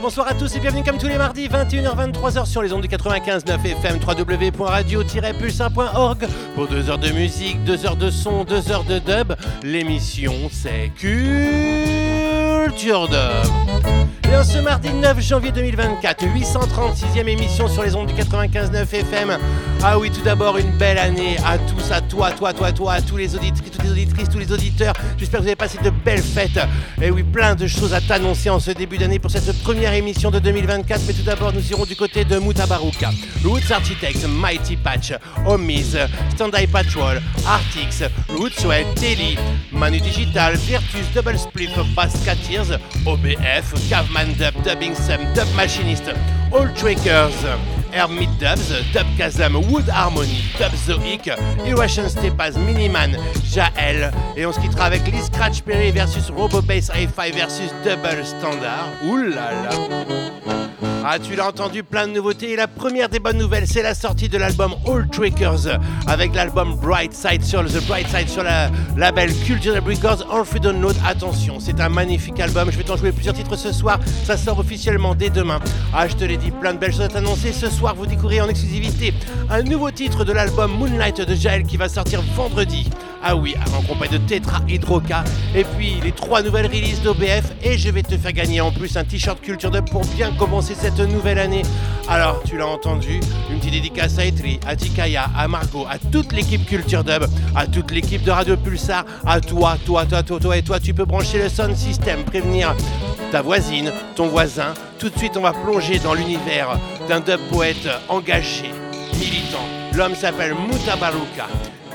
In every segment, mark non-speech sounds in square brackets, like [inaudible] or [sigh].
Bonsoir à tous et bienvenue comme tous les mardis, 21h-23h sur les ondes du 95.9 FM, www.radio-pulsar.org pour 2 heures de musique, 2 heures de son, 2 heures de dub. L'émission c'est Culture. Et en ce mardi 9 janvier 2024, 836e émission sur les ondes du 95.9 FM. Ah oui, tout d'abord une belle année à tous, à toi, toi, toi, toi, à tous les auditrices, toutes les auditrices, tous les auditeurs. J'espère que vous avez passé de belles fêtes. Et oui, plein de choses à t'annoncer en ce début d'année pour cette première émission de 2024. Mais tout d'abord, nous irons du côté de Mutabaruka, Roots Architects, Mighty Patch, Homies, Stand-Eye Patrol, Artix, Rootswell, Telly, Manu Digital, Virtus, Double Split, OBF, Caveman Dub, Dubbing Sam, Dub Machinist, All Trackers. Hermit Dubs, Dub Kazam, Wood Harmony, Dub Zoic, Irration Stepaz, Miniman, Jael. Et on se quittera avec Lee Scratch Perry versus RoboBase Hi-Fi versus Double Standard. Oulala! Ah, tu l'as entendu, plein de nouveautés. Et la première des bonnes nouvelles, c'est la sortie de l'album All Trickers avec l'album Bright Side sur le The Bright Side sur la label Culture Records en free download. Attention, c'est un magnifique album. Je vais t'en jouer plusieurs titres ce soir. Ça sort officiellement dès demain. Ah, je te l'ai dit, plein de belles choses à t'annoncer. Ce soir, vous découvrirez en exclusivité un nouveau titre de l'album Moonlight de Jael qui va sortir vendredi. Ah oui, en compagnie de Tetra Hydroca. Et puis les trois nouvelles releases d'OBF. Et je vais te faire gagner en plus un t-shirt Culture Dub pour bien commencer cette nouvelle année. Alors, tu l'as entendu, une petite dédicace à Etri, à Tikaya, à Margot, à toute l'équipe Culture Dub, à toute l'équipe de Radio Pulsar, à toi, toi, toi, toi, toi et toi. Tu peux brancher le sound system, prévenir ta voisine, ton voisin. Tout de suite, on va plonger dans l'univers d'un dub poète engagé, militant. L'homme s'appelle Mutabaruka.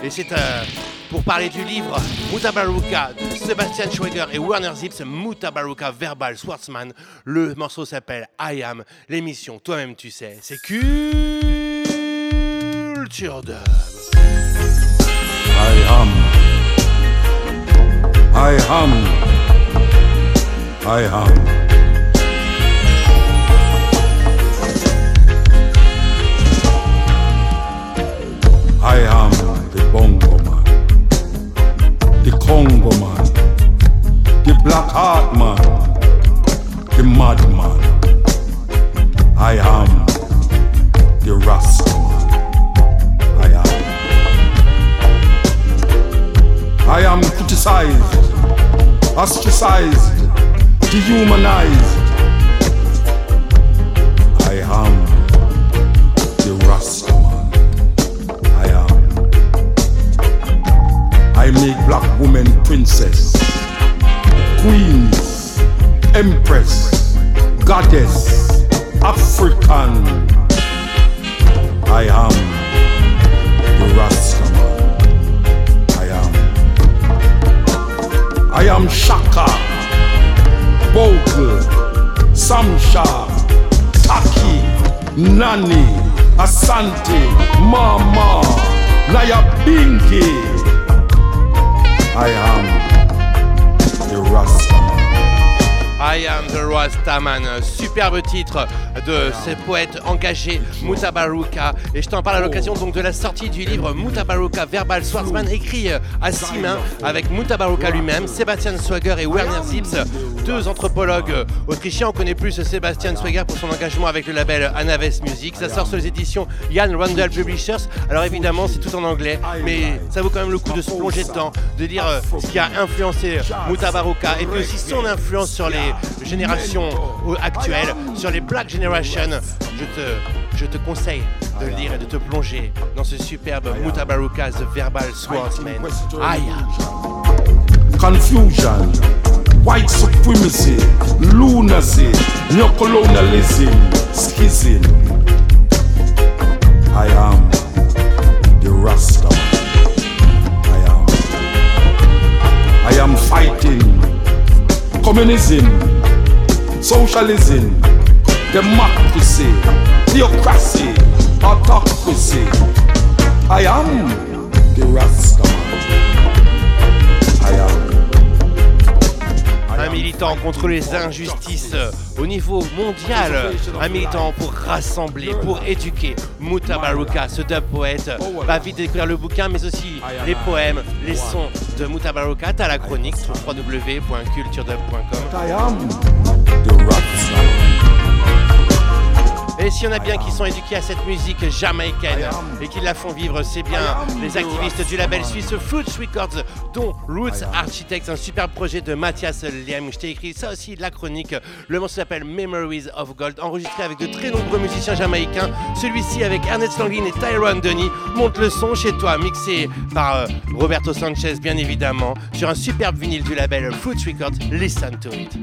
Et c'est un pour parler du livre Mutabaruka de Sebastian Schweger et Werner Zips, Mutabaruka Verbal Swartzman. Le morceau s'appelle I Am. L'émission, toi-même tu sais, c'est Culture Dub. I am. I am. I am. I am bongo man, the Congo man, the black heart man, the Madman. I am the Rasta man. I am. I am criticized, ostracized, dehumanized. I am the Rasta I make black women princess, queens, empress, goddess, African. I am the Rasta man. I am. I am Shaka, Bogle, Samsha, Taki, Nani, Asante, Mama, Naya Bingi. I am the Rasta. I am the Rastaman, superbe titre de ce poète engagé Mutabaruka. Et je t'en parle à l'occasion donc de la sortie du livre Mutabaruka Verbal Swordsman, écrit euh, à six mains avec Mutabaruka lui-même, Sébastien Swagger et Werner Zips, deux anthropologues autrichiens. On connaît plus Sébastien Swagger pour son engagement avec le label Anaves Music. Ça sort sur les éditions Yann Randall Publishers. Alors évidemment, c'est tout en anglais, mais ça vaut quand même le coup de se plonger dedans, de dire euh, ce qui a influencé Mutabaruka et puis aussi son influence sur les générations euh, actuelles, sur les Black Generation. Je te, je te conseille de lire et de te plonger dans ce superbe Mutabaruka The Verbal Swordsman. Aïe Confusion, white supremacy, lunacy, neocolonialism, schism. I am the Rasta. I am. I am fighting communism, socialism, democracy, theocracy, autocracy. I am the Rasta. Militant contre les injustices au niveau mondial, un militant pour rassembler, pour éduquer. Mutabaruka, ce dub poète, va vite découvrir le bouquin, mais aussi les poèmes, les sons de Mutabaruka. T'as la chronique sur www.culturedub.com. Rasta. s'il y en a bien qui sont éduqués à cette musique jamaïcaine et qui la font vivre, c'est bien les activistes du label suisse Fruits Records, dont Roots Architects, un super projet de Mathias Liem. Je t'ai écrit ça aussi, la chronique. Le morceau s'appelle Memories of Gold, enregistré avec de très nombreux musiciens jamaïcains. Celui-ci avec Ernest Langlin et Tyrone Denis. Monte le son chez toi, mixé par euh, Roberto Sanchez, bien évidemment, sur un superbe vinyle du label Fruits Records. Listen to it.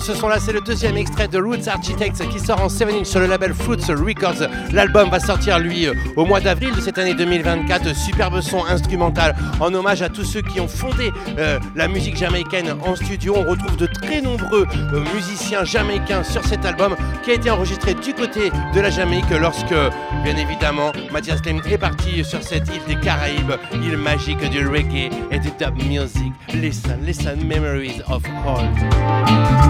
Ce son là, c'est le deuxième extrait de Roots Architects qui sort en 7 inch sur le label Fruits Records. L'album va sortir lui euh, au mois d'avril de cette année 2024. Superbe son instrumental en hommage à tous ceux qui ont fondé euh, la musique jamaïcaine en studio. On retrouve de très nombreux euh, musiciens jamaïcains sur cet album qui a été enregistré du côté de la Jamaïque lorsque, bien évidemment, Mathias Lem est parti sur cette île des Caraïbes, île magique du reggae et du dub music. Listen, listen, memories of all.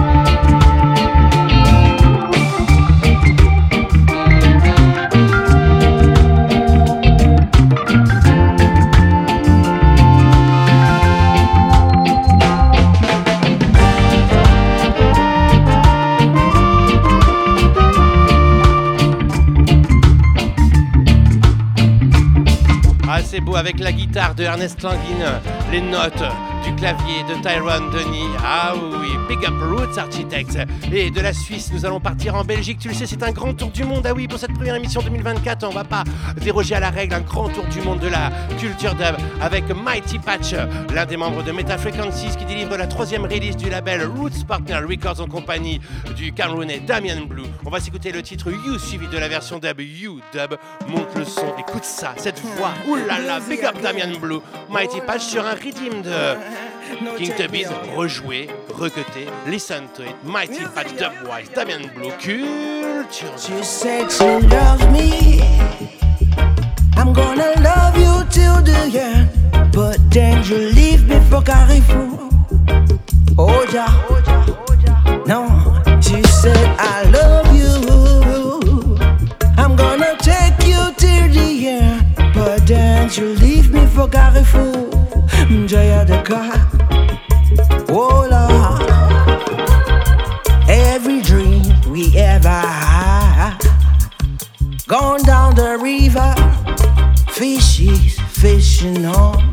Ah, avec la guitare de Ernest Languine, les notes du clavier de Tyrone Denis. Ah oui, Big Up Roots Architects. Et de la Suisse, nous allons partir en Belgique. Tu le sais, c'est un grand tour du monde. Ah oui, pour cette première émission 2024, on va pas déroger à la règle. Un grand tour du monde de la culture dub avec Mighty Patch, l'un des membres de Meta Frequencies qui délivre la troisième release du label Roots Partner Records en compagnie du Camerounais Damien Blue. On va s'écouter le titre You suivi de la version dub You Dub. Monte le son, écoute ça, cette voix. Là, Big Up Damien Blue. Mighty Patch sur un rythme de King Tubbies rejoué, recuté, listen to it, Mighty Patch Dubwise, Damien Blue, culture. She said she loves me. I'm gonna love you till the end. But then you leave me for Carrefour. Oh, yeah. No, she said I love you. I'm gonna take you till the end. But then you leave me for Carrefour. Jaya. Oh Lord. Every dream we ever had. Gone down the river. Fishies fishing on.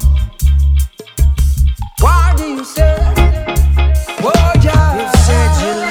Why do you say? Oh yeah. You said you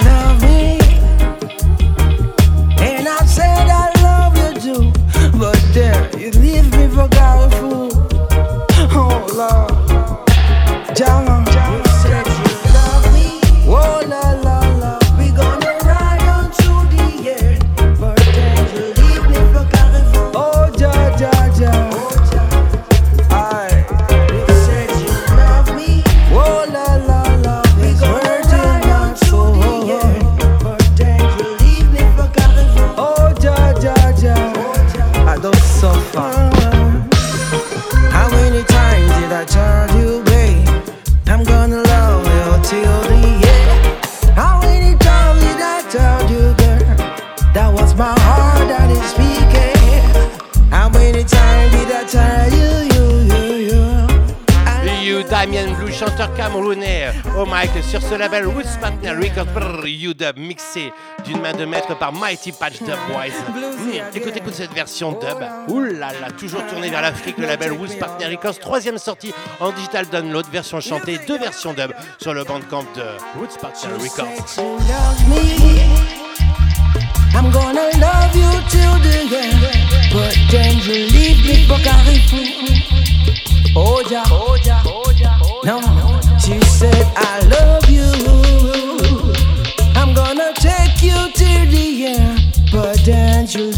sur ce label Records. Brrr, You Dub mixé d'une main de maître par Mighty Patch Dub Boys. Mmh, écoute, écoute cette version dub. Là, toujours tourné vers l'Afrique, le label Roots Partner Records. Troisième sortie en digital download, version chantée, deux versions dub sur le bandcamp de Roots Partner Records. I'm gonna love you till for Carrefour. Oh, yeah. No, she said, I love you. I'm gonna take you till the end. But then you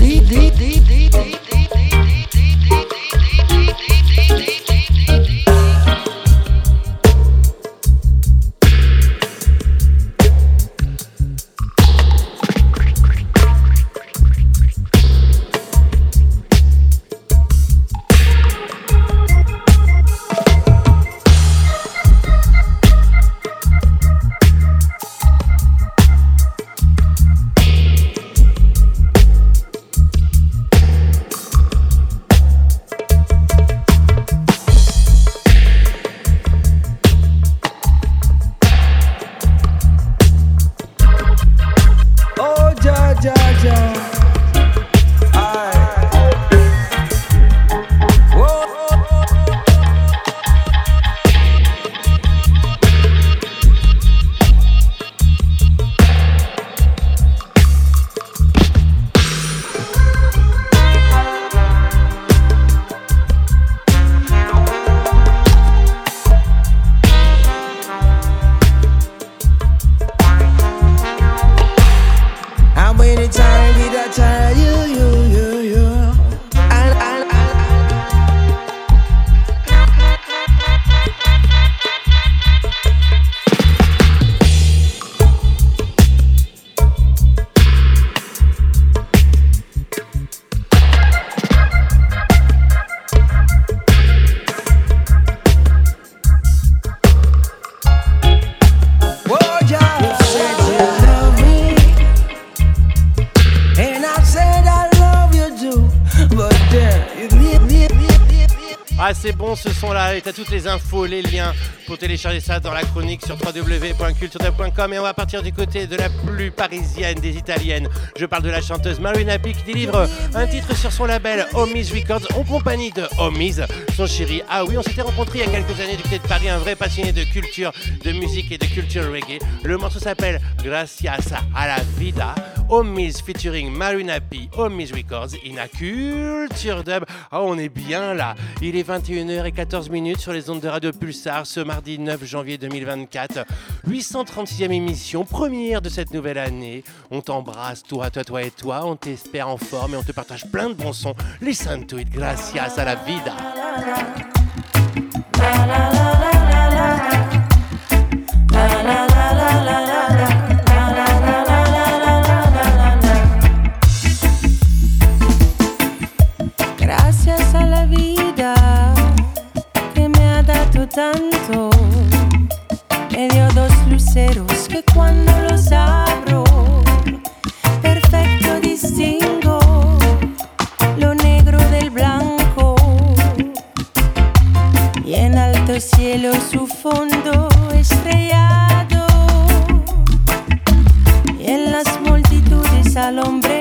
les infos, les liens pour télécharger ça dans la chronique sur www.culturedub.com. Et on va partir du côté de la plus parisienne des italiennes. Je parle de la chanteuse Marina P qui délivre un titre sur son label Homies Records en compagnie de Homies, son chéri. Ah oui, on s'était rencontrés il y a quelques années du côté de Paris, un vrai passionné de culture, de musique et de culture reggae. Le morceau s'appelle Gracias a la Vida. Homies featuring Marina P, Homies Records, in a culture dub. Ah, on est bien là. Il est 21h14 minutes sur les ondes de Radio Pulsar ce mardi 9 janvier 2024. 836e émission, première de cette nouvelle année. On t'embrasse, toi, toi, toi et toi. On t'espère en forme et on te partage plein de bons sons. Listen to it, gracias a la vida. Tanto. Me dio dos luceros que cuando los abro, perfecto distingo lo negro del blanco. Y en alto cielo su fondo estrellado. Y en las multitudes al hombre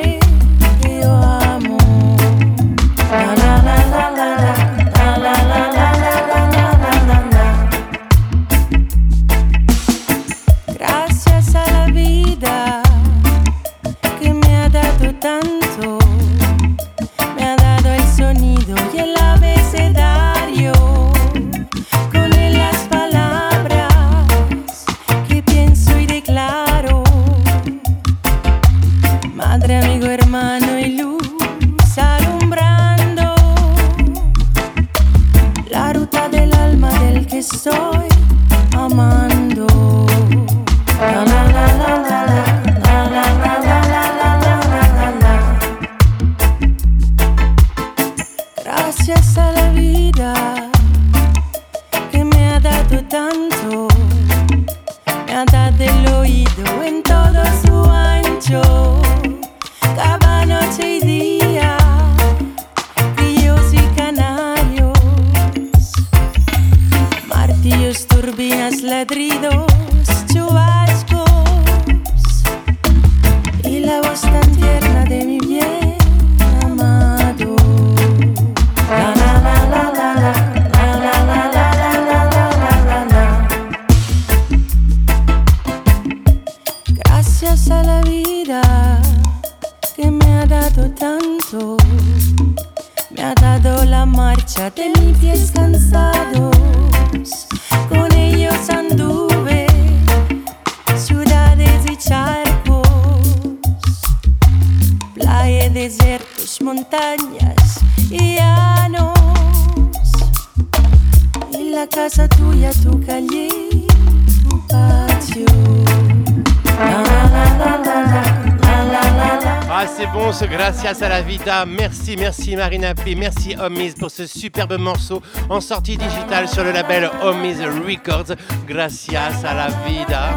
Merci, Marina P. Merci Homies pour ce superbe morceau en sortie digitale sur le label Homies Records. Gracias a la Vida.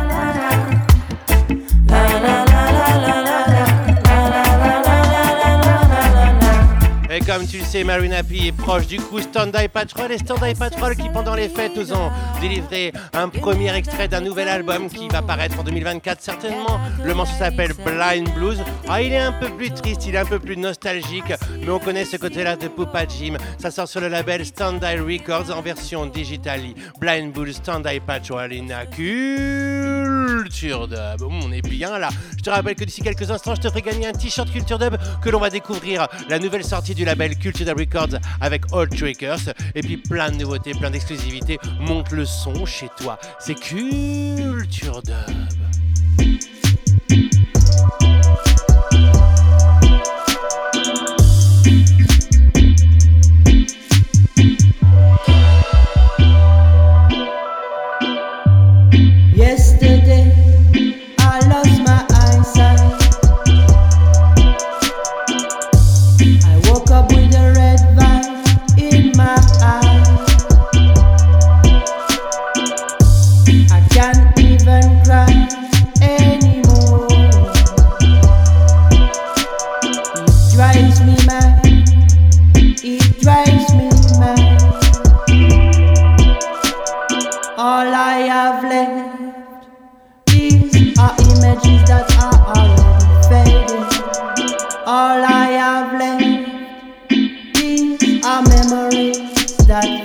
Comme tu le sais, Marina P est proche du coup Stand-By Patrol et Stand-By Patrol qui pendant les fêtes nous ont délivré un premier extrait d'un nouvel album qui va paraître en 2024 certainement. Le morceau s'appelle Blind Blues. Ah, il est un peu plus triste, il est un peu plus nostalgique, mais on connaît ce côté-là de Poupa Jim. Ça sort sur le label Stand-By Records en version digitale. Blind Blues, Stand-By Patrol, in culture dub. On est bien là. Je te rappelle que d'ici quelques instants, je te ferai gagner un t-shirt culture dub que l'on va découvrir la nouvelle sortie du label Culture Dub Records avec Old Trickers. Et puis plein de nouveautés, plein d'exclusivités. Monte le son chez toi. C'est culture dub. Have left, these are memories that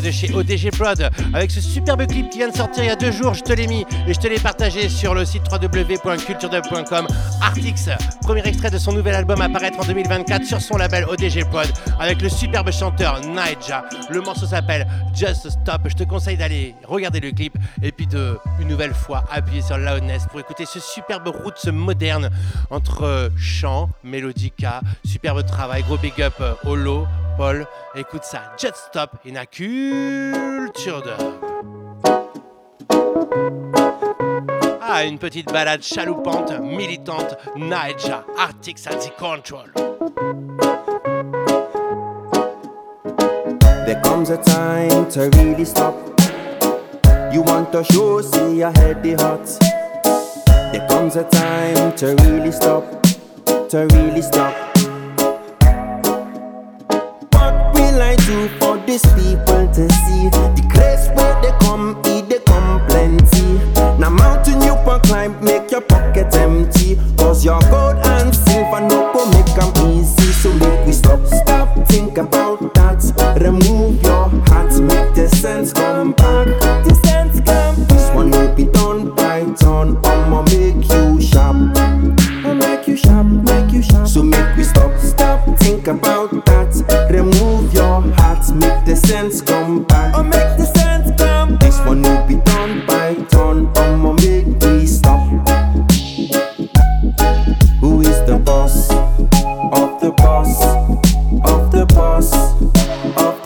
de chez ODG Prod avec ce superbe clip qui vient de sortir il y a deux jours. Je te l'ai mis et je te l'ai partagé sur le site www.culturedub.com. Artix, premier extrait de son nouvel album à paraître en 2024 sur son label ODG Prod avec le superbe chanteur Naija. Le morceau s'appelle Just Stop. Je te conseille d'aller regarder le clip et puis de une nouvelle fois appuyer sur Loudness pour écouter ce superbe roots moderne entre chant, mélodica, superbe travail, gros big up Holo, Paul. Écoute ça, Just Stop in a culture. Ah, une petite balade chaloupante, militante, Naija, Arctic Sandy Control. There comes a time to really stop. You want to show, see your head the hot. There comes a time to really stop, to really stop. Do for these people to see? The grace where they come, eat, they come plenty. Now mountain you can climb, make your pocket empty. Cause your gold and silver no go make them easy. So make we stop, stop, think about that. Remove your hat, make the sense come back. The sense come This one will be done by turn. I'ma make you sharp. I'll make you sharp, make you sharp. So make we stop, stop, think about sense come back. I'll oh, make the sense come This one will be done by turn. I'ma make we stop. Who is the boss of the boss of the boss of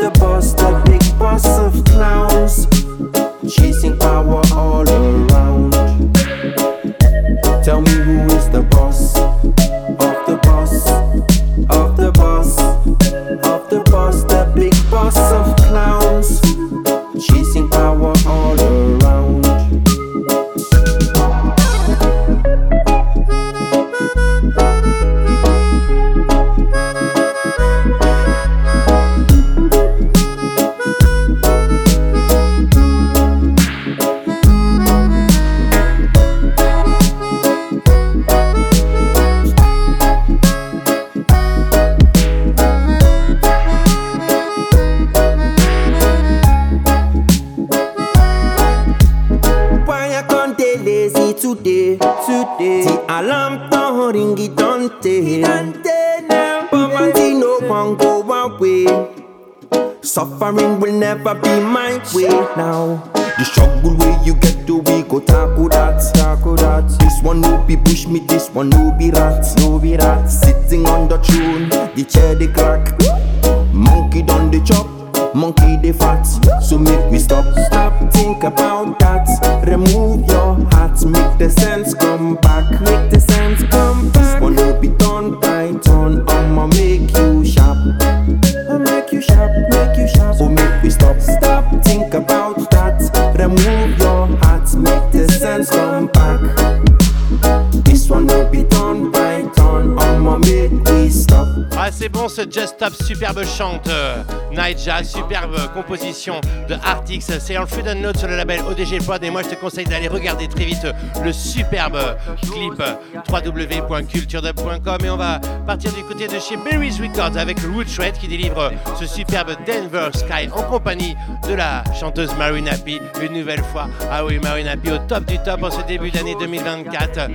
Superbe composition de Artix. C'est un Food Note sur le label ODG Prod. Et moi, je te conseille d'aller regarder très vite le superbe clip www.culturedub.com. Et on va partir du côté de chez Berries Records avec Rootshred qui délivre ce superbe Denver Sky en compagnie de la chanteuse Marina P. Une nouvelle fois. Ah oui, Marina au top du top en ce début d'année 2024.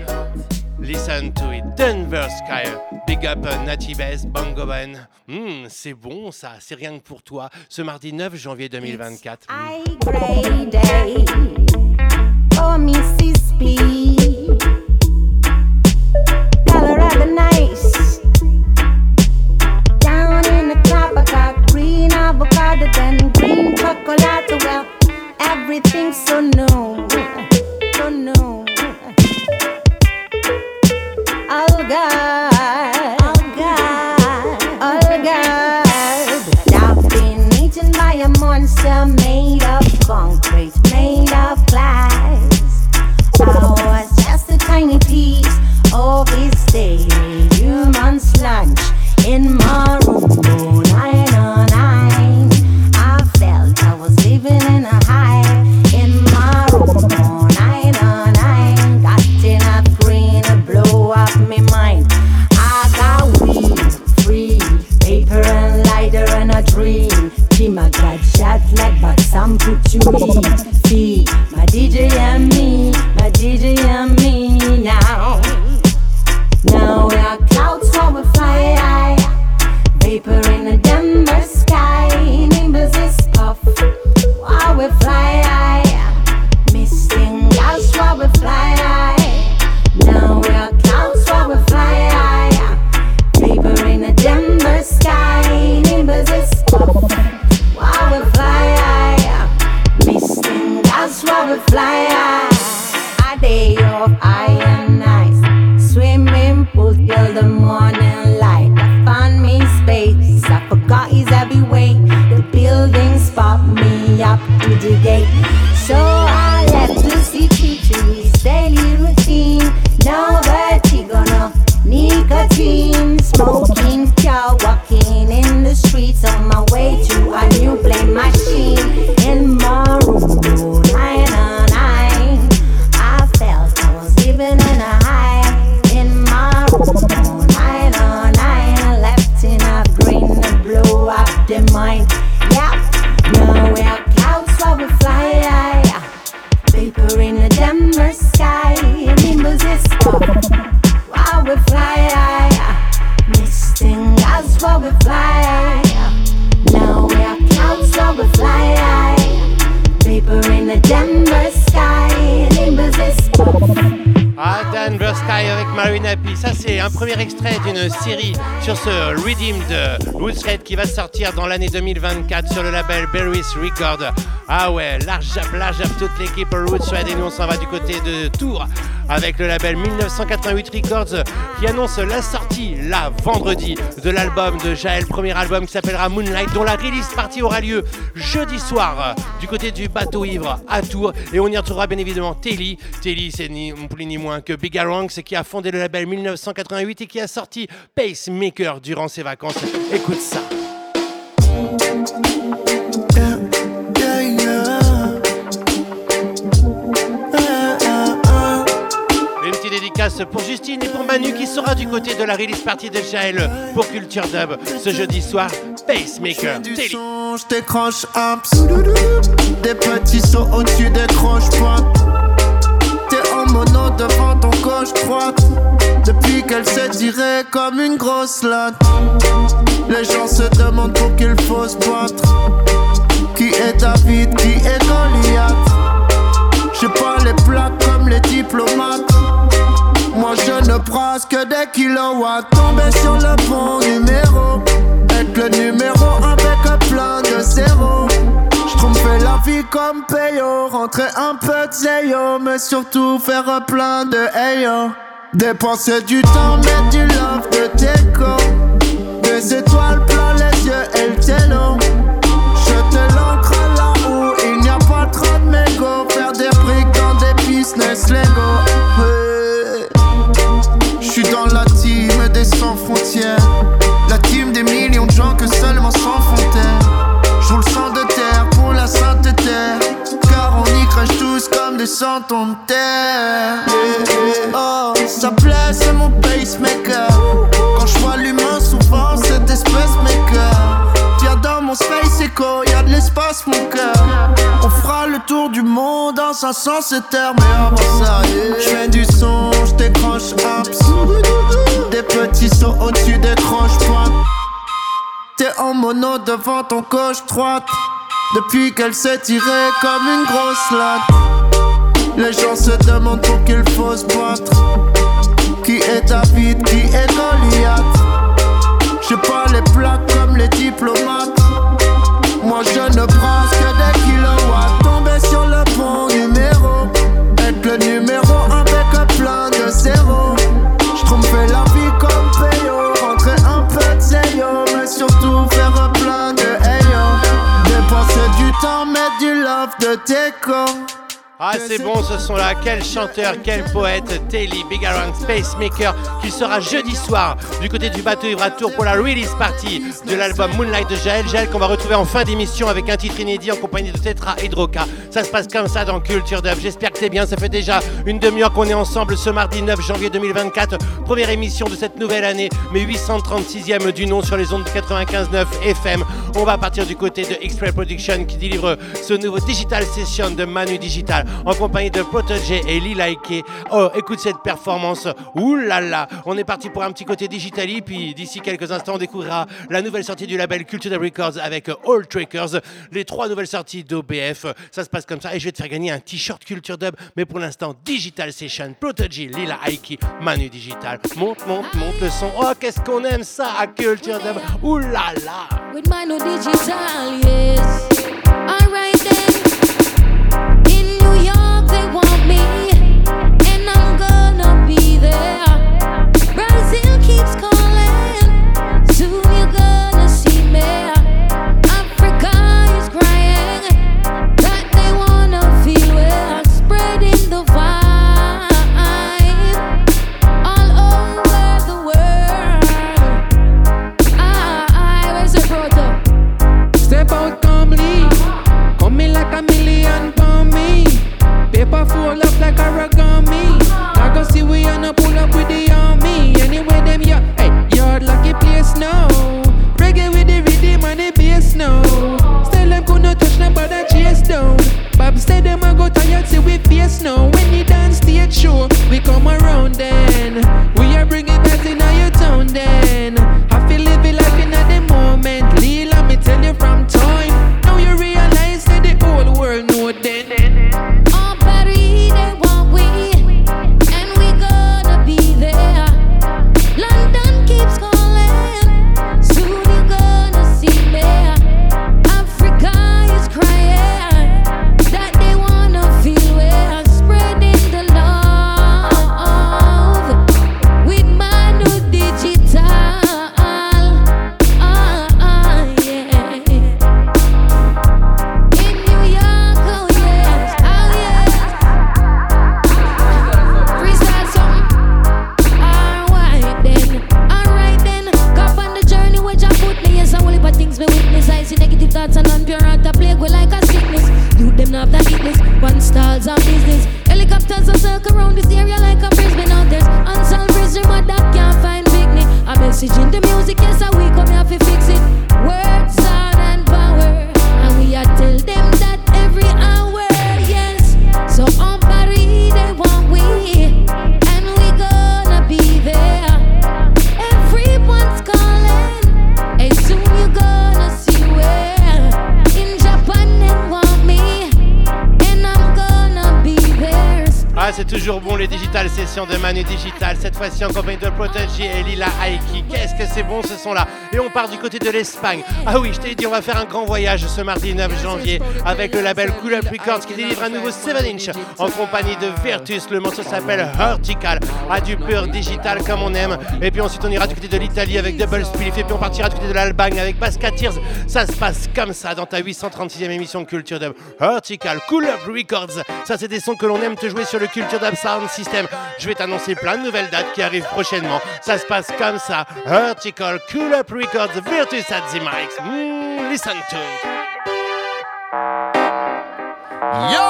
Listen to it, Denver Sky, Big Up Natty Bass, Bongo Ben. Hmm, c'est bon ça, c'est rien que pour toi. Ce mardi 9 janvier 2024. I l'année 2024 sur le label Berries Record. Ah ouais, large jab, large jab, toute l'équipe Roots Red et nous on s'en va du côté de Tours avec le label 1988 Records qui annonce la sortie, là, vendredi, de l'album de Jaël, premier album qui s'appellera Moonlight, dont la release partie aura lieu jeudi soir du côté du bateau ivre à Tours et on y retrouvera bien évidemment Telly. Telly, c'est ni plus ni moins que Big c'est qui a fondé le label 1988 et qui a sorti Pacemaker durant ses vacances. Écoute ça. Dédicace pour Justine et pour Manu qui sera du côté de la release party de Jaël pour Culture Dub ce jeudi soir. Pacemaker, Du Telly. son, je décroche un pseudo. Des petits sauts au-dessus des croche-pointes. T'es en mono devant ton gauche droite. Depuis qu'elle s'est tirée comme une grosse latte. Les gens se demandent pour qu'il faut se battre. Qui est David, qui est Goliath? J'ai pas les plaques comme les diplomates. Moi je ne brasse que des kilowatts. Tomber sur le bon numéro. Être le numéro avec plein de zéros. J'trompais la vie comme payo. Rentrer un peu de zéyo. Mais surtout faire plein de ayo. Dépenser du temps, mettre du love de déco. Des étoiles plein les yeux et le télo. Jeter l'encre là où il n'y a pas trop de mégots. Faire des briques dans des business Lego. La team des sans frontières. La team des millions de gens que seulement sans fontaine. J'roule sang de terre pour la sainte terre. Car on y crache tous comme des centons de terre. Oh, ça plaît, c'est mon pacemaker. Quand j'vois l'humain, souvent c'est espèce maker. Viens dans mon space de mon cœur. On fera le tour du monde en 500 terre, mais avant ça, yeah. J'fais du son, j'décroche apps. Des petits sauts au-dessus des croche-pointes. T'es en mono devant ton gauche droite. Depuis qu'elle s'est tirée comme une grosse latte. Les gens se demandent pour qu'il faut se battre. Qui est David, qui est Goliath? J'ai pas les plaques comme les diplomates. C'est bon ce son-là. Quel chanteur, quel poète, Telly Big Around Spacemaker, qui sera jeudi soir du côté du bateau Ivra Tour pour la release party de l'album Moonlight de Jaël. Jaël qu'on va retrouver en fin d'émission avec un titre inédit en compagnie de Tetra Hydroca. Ça se passe comme ça dans Culture Dub. J'espère que c'est bien. Ça fait déjà une demi-heure qu'on est ensemble ce mardi 9 janvier 2024. Première émission de cette nouvelle année, mais 836e du nom sur les ondes de 95.9 FM. On va partir du côté de X-Ray Production qui délivre ce nouveau Digital Session de Manu Digital en compagnie de Protégé et Lila Ike. Oh, écoute cette performance. Ouh là là, on est parti pour un petit côté digitali, puis d'ici quelques instants, on découvrira la nouvelle sortie du label Culture Records avec All Trackers, les trois nouvelles sorties d'OBF. Ça se passe comme ça et je vais te faire gagner un t-shirt Culture Dub, mais pour l'instant, Digital Session, Protégé, Lila Ike, Manu Digital. Monte, monte, monte le son. Oh, qu'est-ce qu'on aime ça à Culture Dub. Ouh là là. With Manu Digital, yes. On me. I go see we and a pull up with the army. Anyway, them yeah, hey, yard lucky place now. Reggae with the rhythm and the bass now. Still them could not touch them, but I chase down. Bob said them I go tired till we face now. When you dance the show, we come around then. We are bringing Message in the music, yes, I we come here to fix it. De Manu Digital, cette fois-ci en compagnie de Protégé et Lila Aiki. Qu'est-ce que c'est bon ce son-là Et on part du côté de l'Espagne. Ah oui, je t'ai dit, on va faire un grand voyage ce mardi 9 janvier avec le label Cool Up Records qui délivre un nouveau 7 inch en compagnie de Virtus. Le morceau s'appelle Vertical, à du pur digital comme on aime. Et puis ensuite on ira du côté de l'Italie avec Double Spliff et puis on partira du côté de l'Albanie avec Basca Tears. Ça se passe comme ça dans ta 836e émission Culture Dub. Vertical, Cool Up Records. Ça c'est des sons que l'on aime te jouer sur le Culture Dub System. Je vais t'annoncer plein de nouvelles dates qui arrivent prochainement. Ça se passe comme ça. Vertical, Cool Up Records, Virtus at the mics. Listen to it. Yo!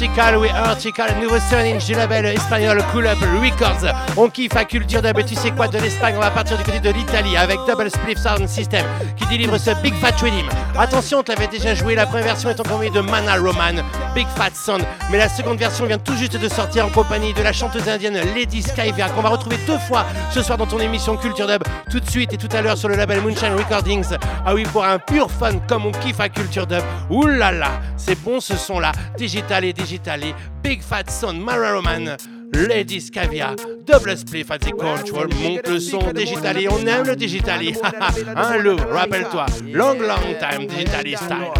Ce Article, oui, Article, nouveau Sonic du label espagnol Cool Up Records. On kiffe à Culture Dub, tu sais quoi, de l'Espagne, on va partir du côté de l'Italie avec Double Spliff Sound System qui délivre ce Big Fat Rhythm. Attention, on te l'avait déjà joué, la première version est en compagnie de Mana Roman, Big Fat Sound, mais la seconde version vient tout juste de sortir en compagnie de la chanteuse indienne Lady Skyvia qu'on va retrouver deux fois ce soir dans ton émission Culture Dub, tout de suite et tout à l'heure sur le label Moonshine Recordings. Ah oui, pour un pur fun comme on kiffe à Culture Dub. Ouh là là, c'est bon ce son-là. Digital et digital Big Fat Son, Mara Roman. Lady Scavia, double spliff at the control, monte le son digitally, on aime le digitally. Un [laughs] loup, rappelle-toi, long long time digitally style.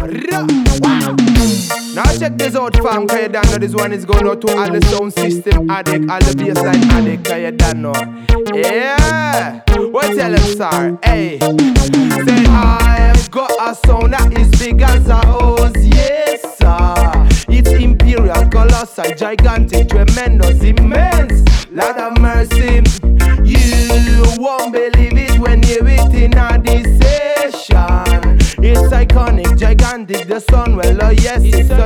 Now check this out fam, cause you know this one is going out to all the sound system addict, all the bassline addict, cause you know. Yeah, what tell them sir, hey, say I've got a sound that is big as a hose, yes colossal, gigantic, tremendous, immense. Lot of mercy. You won't believe it when you're within a this session. It's iconic, gigantic, the sun, well, oh yes, it's so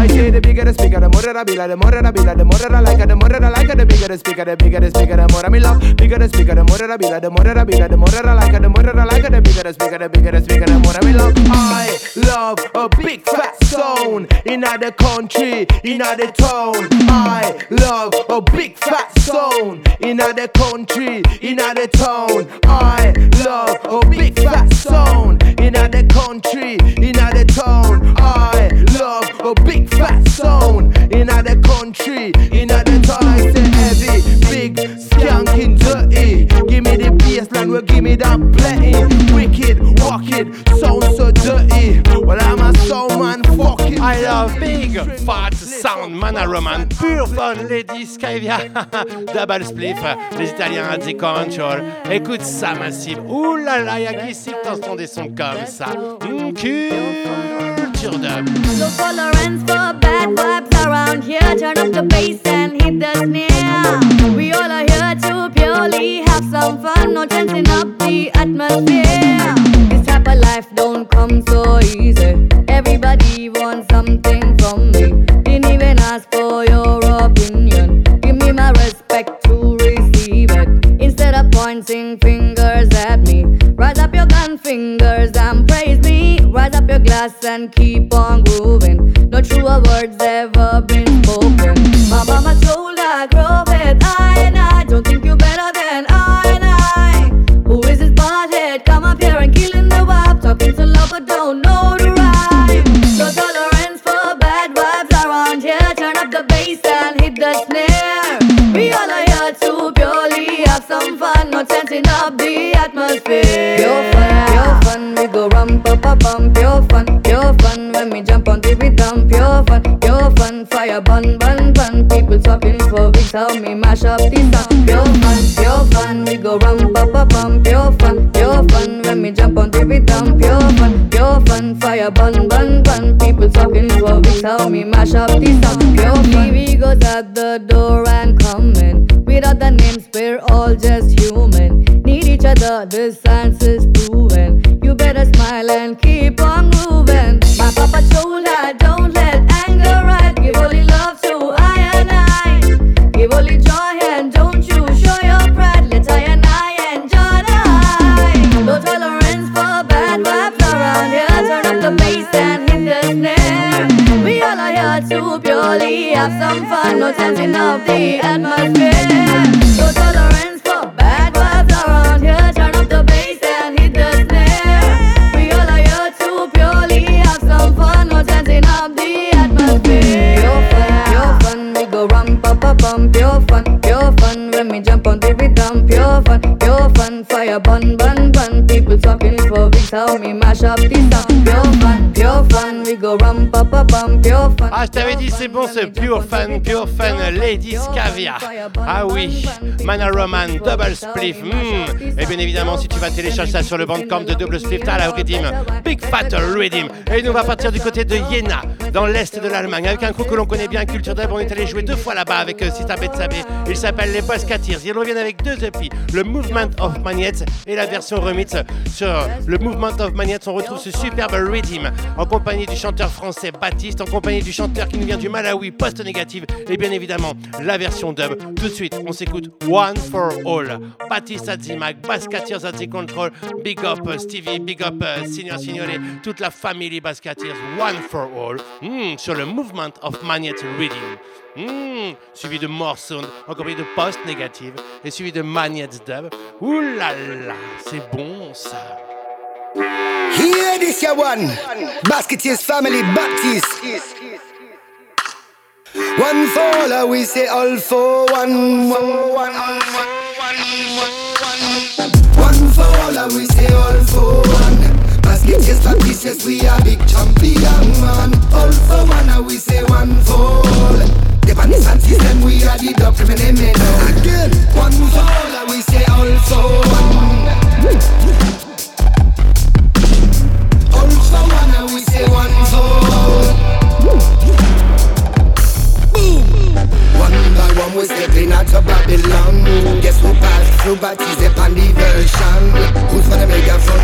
I say the bigger the speaker, the more I be like, the more I be like, the more I like it, the more I like it, the bigger the speaker, the bigger the speaker, the more I me love. Bigger the speaker, the more I be like, the more I be like, the more I like it, the more I like it, the bigger the speaker, the bigger the speaker, the more I me love. I love a big fat sound in the country, in the town. I love a big fat sound in the country, in the town. I love a big fat sound in the country, in the town. I love a big fat sound in the country, in the town. I say heavy, big, skanking, dirty. Give me the bassline, well give me that plenty. Wicked, wicked, sound so dirty. Well I'm a sound man, fucking. I love big fat sound, Mana Roman, pure fun, Lady Skyvia, [laughs] double spliff, les Italiens à the control. Écoute ça, massive. Ouh là là, y'a qui t'entend des sons comme ça. No tolerance for bad vibes around here. Turn up the bass and hit the snare. We all are here to purely have some fun, no tensing up the atmosphere. This type of life don't come so easy. Everybody wants something from me. Didn't even ask for your opinion. Give me my respect to receive it. Instead of pointing fingers at me, rise up your gun fingers. Rise up your glass and keep on grooving. No truer words ever been spoken. My mama told I grow with I and I. Don't think you better than I and I. Who is this butthead? Come up here and killing the vibe. Talking so loud but don't know the rhyme. No tolerance for bad vibes around here. Turn up the bass and hit the snare. We all are here to purely have some fun. No tensing up the atmosphere. Fire bun bun bun. People talking for weeks. How me mash up the sound. Pure fun, pure fun. We go rum pa pa bum. Pure fun, pure fun. When we jump on the rhythm. Pure fun, pure fun. Fire bun bun bun. People talking for weeks. How me mash up the sound. Pure. We goes at the door and coming. Without the names, we're all just human. Need each other, this science is proven. You better smile and keep on moving. Have some fun. No tensing of the atmosphere. No tolerance for bad vibes around here. Turn up the bass and hit the snare. We all are here to purely have some fun. No tensing of the atmosphere. Pure fun, pure fun. We go rum pa pa bum. Pure fun, pure fun. When we jump on the rhythm. Pure fun, pure fun, fire bun bun bun. People talking for weeks how me mash up this sound. Pure Ah, je t'avais dit, c'est bon ce Pure Fun, Pure Fun, Lady Scavia. Ah oui, Mana Roman, Double Spliff. hmm. Et bien évidemment, si tu vas télécharger ça sur le bandcamp de Double Spliff, t'as la Redeem, Big Fat Redeem. Et nous, on va partir du côté de Jena, dans l'est de l'Allemagne, avec un crew que l'on connaît bien, Culture Dub. On est allé jouer deux fois là-bas avec euh, Sita Betsabe. Ils s'appellent les Boskateers. Ils reviennent avec deux EP, le Movement of Magnets et la version remix sur le Movement of Magnets. On retrouve ce superbe Redeem en compagnie du chanteur français Baptiste, en compagnie du chanteur qui nous vient du Malawi, Post Négative, et bien évidemment la version dub. Tout de suite, on s'écoute One for All. Baptiste Mac, Baskatiers at the Control, Big Up euh, Stevie, Big Up euh, Signor Signore, toute la famille Baskatiers, One for All, Hmm, sur le Movement of Magnet Reading. Hmm, suivi de More Sound, en compagnie de Post Négative, et suivi de Magnets Dub. Ouh là là, c'est bon ça. Hear this, ya one. Basketeers family Baptist. One for all, we say all for one. One, one, one for all, we say all for one. Basket Basketeers Baptist, yes, we are big champion, man. All for one, we say one for all. The bandits and system, we are the doctor, me name it Again, one for all, we say all for one. One, by one, we stepping out of Babylon. Guess through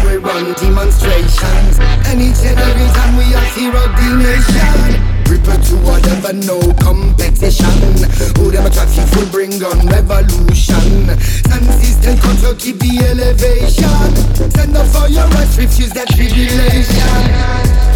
we run demonstrations? We. Ripper to no competition. Who full bring on revolution. System control, keep the elevation. Stand up for your rights, refuse that tribulation.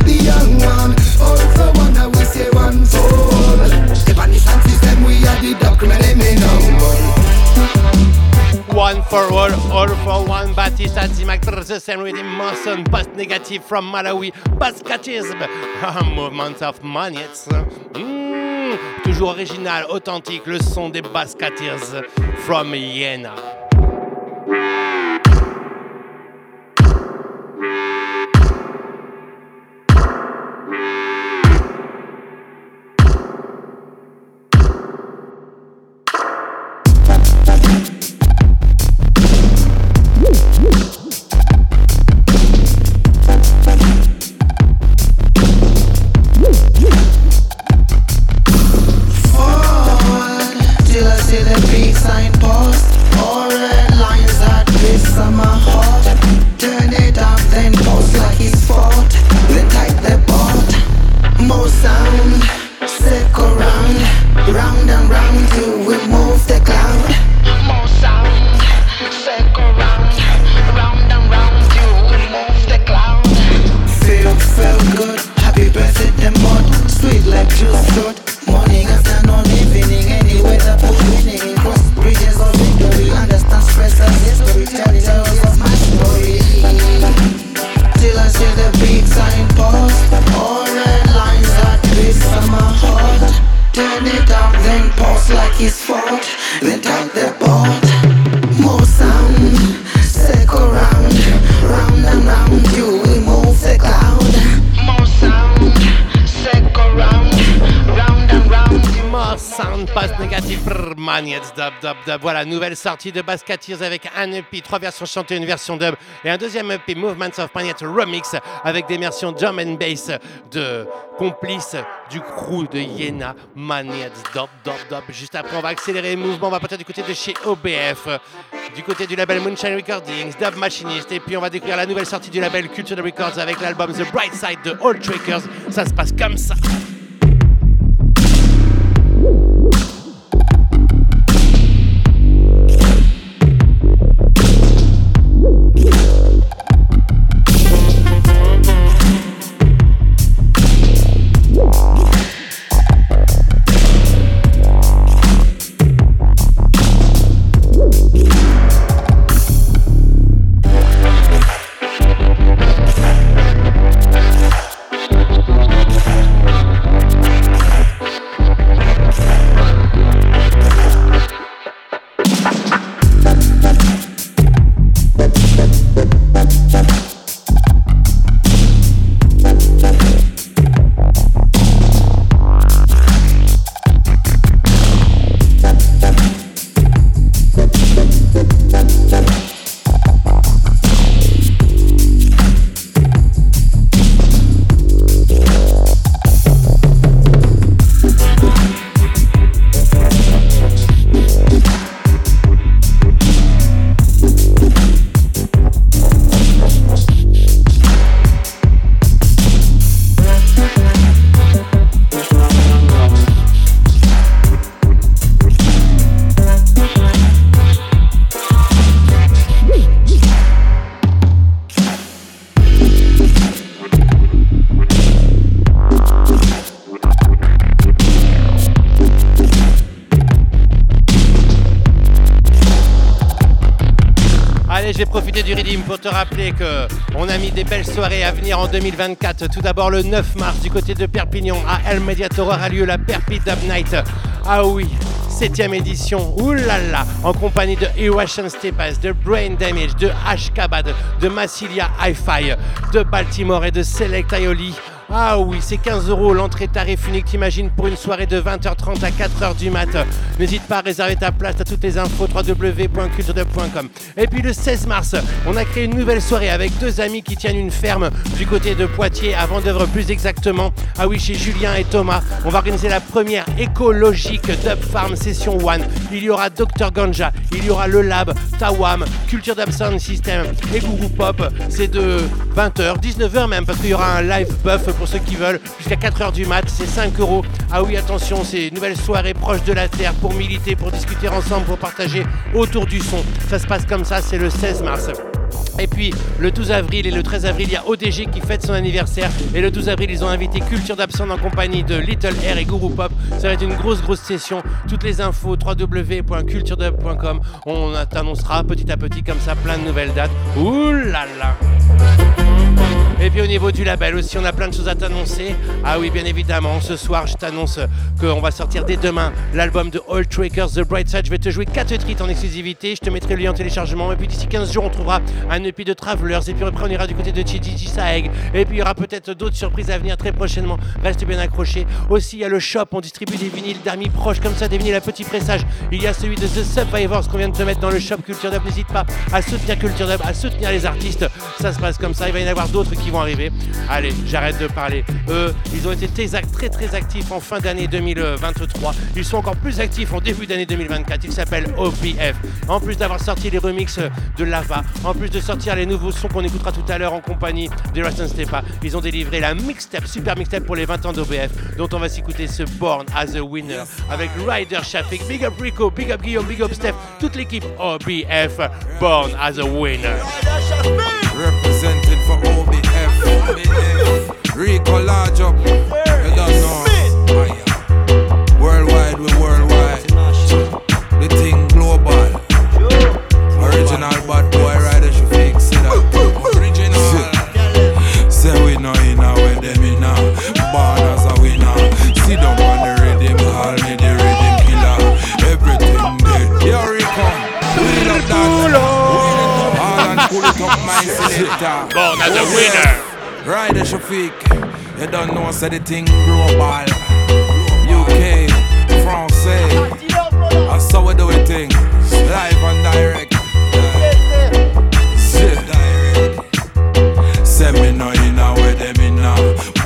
One for all, all for one. Baptiste Azimak, the same Motion, post negative from Malawi, Baskatism, [laughs] Movement of Magnets. Mm, toujours original, authentique, le son des Baskatiers from Jena. More sound Circle round Round and round You move More sound round Round and round More sound Magnets dub dub dub. Voilà nouvelle sortie de Baskatiers avec un EP trois versions chantées une version dub et un deuxième EP Movements of Magnets remix avec des versions drum and bass de complices du crew de Yena Magnets dub dub dub. Juste après on va accélérer le mouvement. On va partir du côté de chez OBF du côté du label Moonshine Recordings Dub Machinist et puis on va découvrir la nouvelle sortie du label Culture Records avec l'album The Bright Side de All Trackers ça se passe comme ça en 2024. Tout d'abord le 9 mars du côté de Perpignan à El Mediator aura lieu la Perpi Dub Night. Ah oui, septième édition, oulala, en compagnie de Irration Stepas, de Brain Damage, de Ashkabad, de Massilia Hi-Fi, de Baltimore et de Select Aioli. Ah oui, c'est 15 euros l'entrée tarif unique, t'imagines, pour une soirée de 20h30 à 4h du mat. N'hésite pas à réserver ta place, à toutes les infos www.culturedub.com. Et puis le 16 mars, on a créé une nouvelle soirée avec deux amis qui tiennent une ferme du côté de Poitiers, à Vendœuvre plus exactement. Ah oui, chez Julien et Thomas, on va organiser la première écologique Dub Farm Session 1. Il y aura Dr Ganja, il y aura Le Lab, Tawam, Culture Dub Sound System et Guru Pop. C'est de 20h, 19h même, parce qu'il y aura un live buff pour ceux qui veulent, jusqu'à 4h du mat, c'est 5 euros. Ah oui, attention, c'est une nouvelle soirée proche de la Terre pour militer, pour discuter ensemble, pour partager autour du son. Ça se passe comme ça, c'est le 16 mars. Et puis le 12 avril et le 13 avril, il y a ODG qui fête son anniversaire. Et le 12 avril, ils ont invité Culture d'Absent en compagnie de Little Air et Guru Pop. Ça va être une grosse, grosse session. Toutes les infos www.culturedub.com. On t'annoncera petit à petit comme ça plein de nouvelles dates. Ouh là là! Et puis au niveau du label aussi, on a plein de choses à t'annoncer. Ah oui, bien évidemment, ce soir, je t'annonce qu'on va sortir dès demain l'album de All Trackers, The Bright Side. Je vais te jouer 4 titres en exclusivité. Je te mettrai le lien en téléchargement. Et puis d'ici 15 jours, on trouvera un EP de Travelers. Et puis après, on ira du côté de Chiji Saeg. Et puis il y aura peut-être d'autres surprises à venir très prochainement. Reste bien accroché. Aussi, il y a le shop. On distribue des vinyles d'amis proches comme ça, des vinyles à petit pressage. Il y a celui de The Survivors qu'on vient de te mettre dans le shop Culture Dub. N'hésite pas à soutenir Culture Dub, à soutenir les artistes. Ça se passe comme ça. Il va y en avoir d'autres qui vont arriver. Allez, j'arrête de parler. Eux, ils ont été très, très très actifs en fin d'année 2023. Ils sont encore plus actifs en début d'année 2024. Ils s'appellent OPF. En plus d'avoir sorti les remixes de Lava, en plus de sortir les nouveaux sons qu'on écoutera tout à l'heure en compagnie de Rustin Stepa, ils ont délivré la mixtape, super mixtape pour les 20 ans d'OBF, dont on va s'écouter ce Born as a Winner avec Ryder Shafik, Big Up Rico, Big Up Guillaume, Big Up Steph, toute l'équipe OBF, Born as a Winner. Rico large up. You don't know. Worldwide, we worldwide. The thing global. Original bad boy rider should fix it up. Original. Say we know in a way them in a born as a winner. Sit down on the rhythm, call me the rhythm killer. Everything dead. Here we come. We love that. Oh. All and pull it up, my selector. Born as a winner. Rider Shafiq, you don't know, say the thing global. UK, France, that's how we do it thing. Live and direct. Direct. Say me no in a way them in a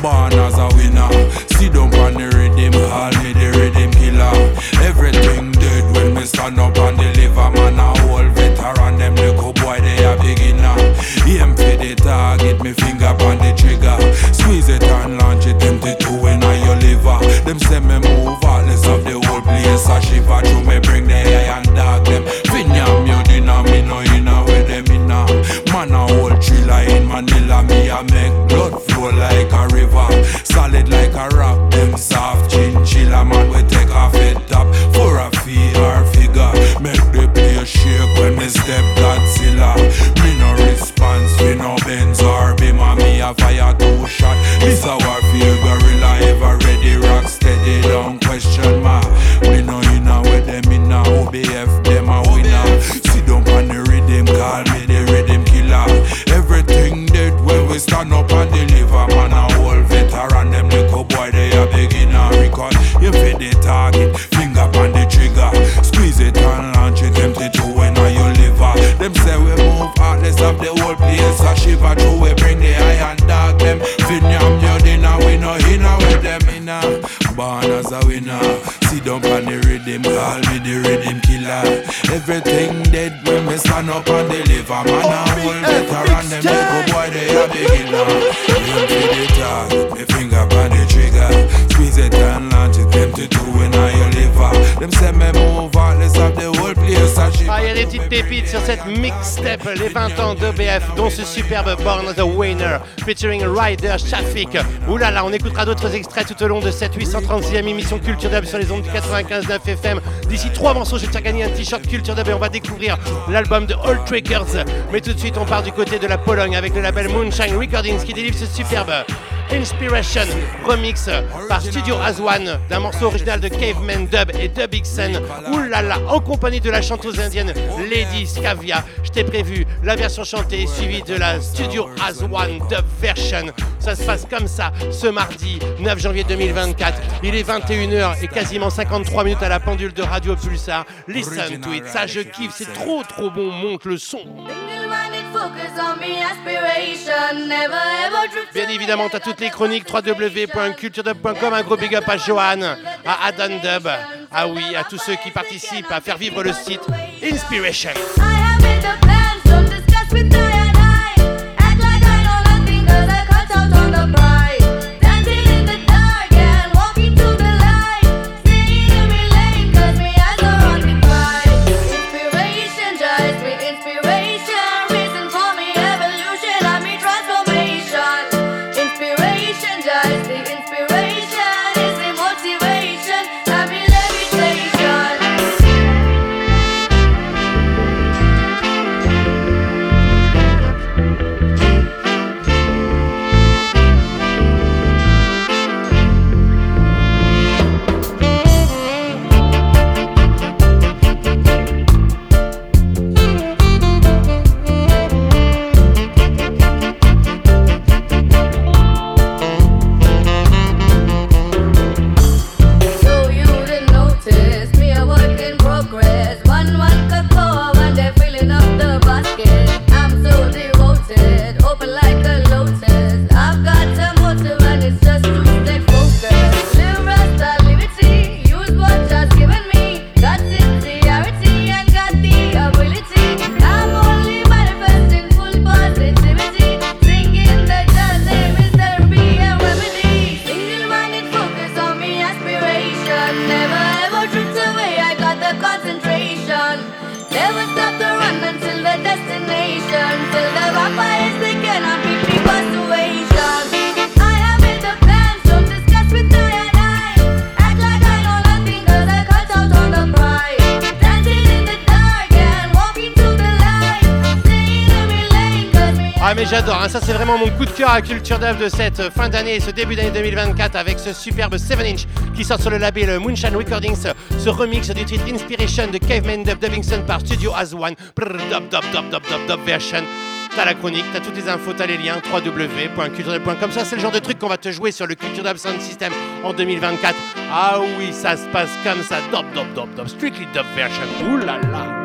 born as a winner. Sit down on the rhythm, call me the rhythm killer. Everything dead when me stand up and deliver. Man a whole veteran, them little boy they a beginner. Aim for the target, me finger on. Squeeze it and launch it, empty two in your liver. Them say me move heartless of the whole place a shiver. Through me bring the iron dog them. Finyam you dinner, me no in a way them in a. Man a whole thriller in Manila, me a make blood flow like a river. Solid like a rock, Fit the target, finger on the trigger, squeeze it and launch it, empty two when I your liver. Them say we move heartless of the whole place a shiver through. We bring the iron dog them. Finyam your dinner, we no inna with them inna. Born as a winner, sit down on the rhythm, call me the rhythm killer. Everything dead when me stand up and deliver. Man a whole veteran, them little boy they a beginner. Empty the target, me finger on the trigger, squeeze it and Them say me move Ah, il y a des petite pépite sur cette mixtape, les 20 ans d'OBF, dont ce superbe Born the Winner, featuring Ryder Shafik. Oulala, là là, on écoutera d'autres extraits tout au long de cette 836e émission Culture Dub sur les ondes du 95.9 FM. D'ici trois morceaux, je vais te faire gagner un t-shirt Culture Dub et on va découvrir l'album de All Trickers. Mais tout de suite, on part du côté de la Pologne avec le label Moonshine Recordings qui délivre ce superbe Inspiration remix par Studio Azwan d'un morceau original de Caveman Dub et Dub Xen. Oulala, en compagnie de la chanteuse indienne Lady Scavia. Je t'ai prévu la version chantée suivie de la Studio Azwan Dub version. Ça se passe comme ça ce mardi 9 janvier 2024. Il est 21h et quasiment 53 minutes à la pendule de Radio Pulsar. Listen to it, ça je kiffe, c'est trop trop bon, monte le son. Bien évidemment, tu as toutes les chroniques www.culturedub.com. Un gros big up à Johan, à Adam Dub, ah oui, à tous ceux qui participent à faire vivre le site Inspiration. À culture d'œuvre de cette fin d'année, ce début d'année 2024 avec ce superbe 7 inch qui sort sur le label Moonshine Recordings, ce remix du titre Inspiration de Caveman Dub Dubbingson par Studio As One. Dub, dub, dub, version. T'as la chronique, t'as toutes les infos, t'as les liens www.culturedub.com. Ça, c'est le genre de truc qu'on va te jouer sur le Culture Dub Sound System en 2024. Ah oui, ça se passe comme ça. Dub, dub, dub, dub, strictly dub version. Ouh là là.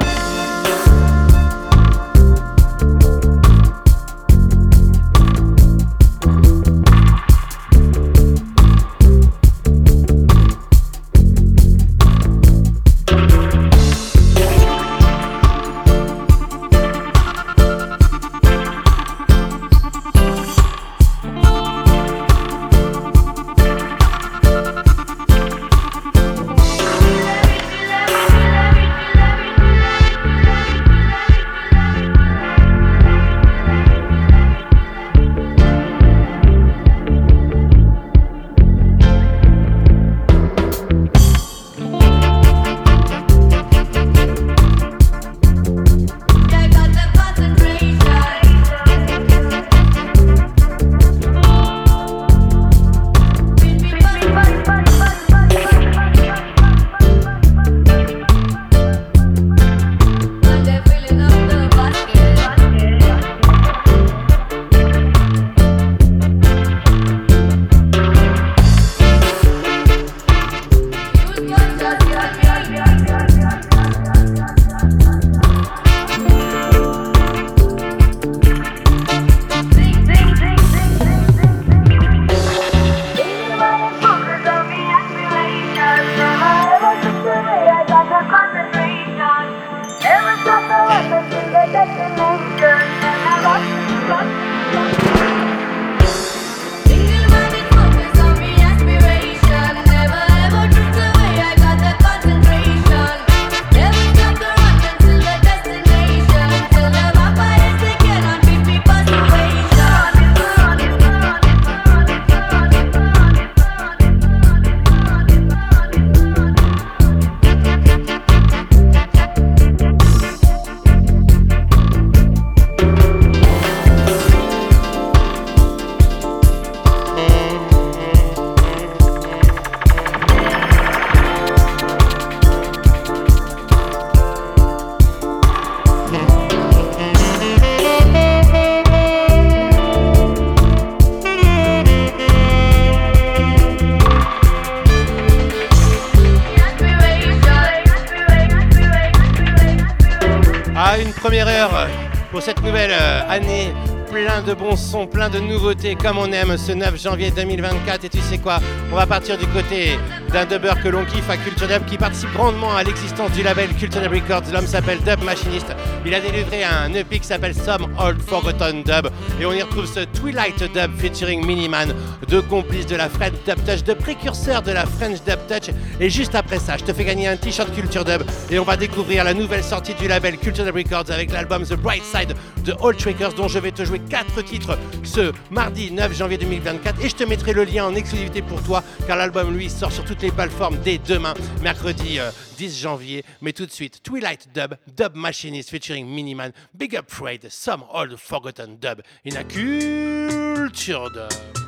Plein de nouveautés comme on aime ce 9 janvier 2024. Et tu sais quoi On va partir du côté d'un dubber que l'on kiffe à Culture Dub qui participe grandement à l'existence du label Culture Dub Records. L'homme s'appelle Dub Machinist. Il a délivré un EP qui s'appelle Some Old Forgotten Dub. Et on y retrouve ce Twilight Dub featuring Miniman, deux complices de la French Dub Touch, de précurseurs de la French Dub Touch. Et juste après ça, je te fais gagner un t-shirt Culture Dub et on va découvrir la nouvelle sortie du label Culture Dub Records avec l'album The Bright Side de Old Trackers dont je vais te jouer 4 titres ce mardi 9 janvier 2024 et je te mettrai le lien en exclusivité pour toi car l'album lui sort sur toutes les plateformes dès demain, mercredi 10 janvier. Mais tout de suite, Twilight Dub, Dub Machinist featuring Miniman, Big Up Freight, Some Old Forgotten Dub in a culture dub.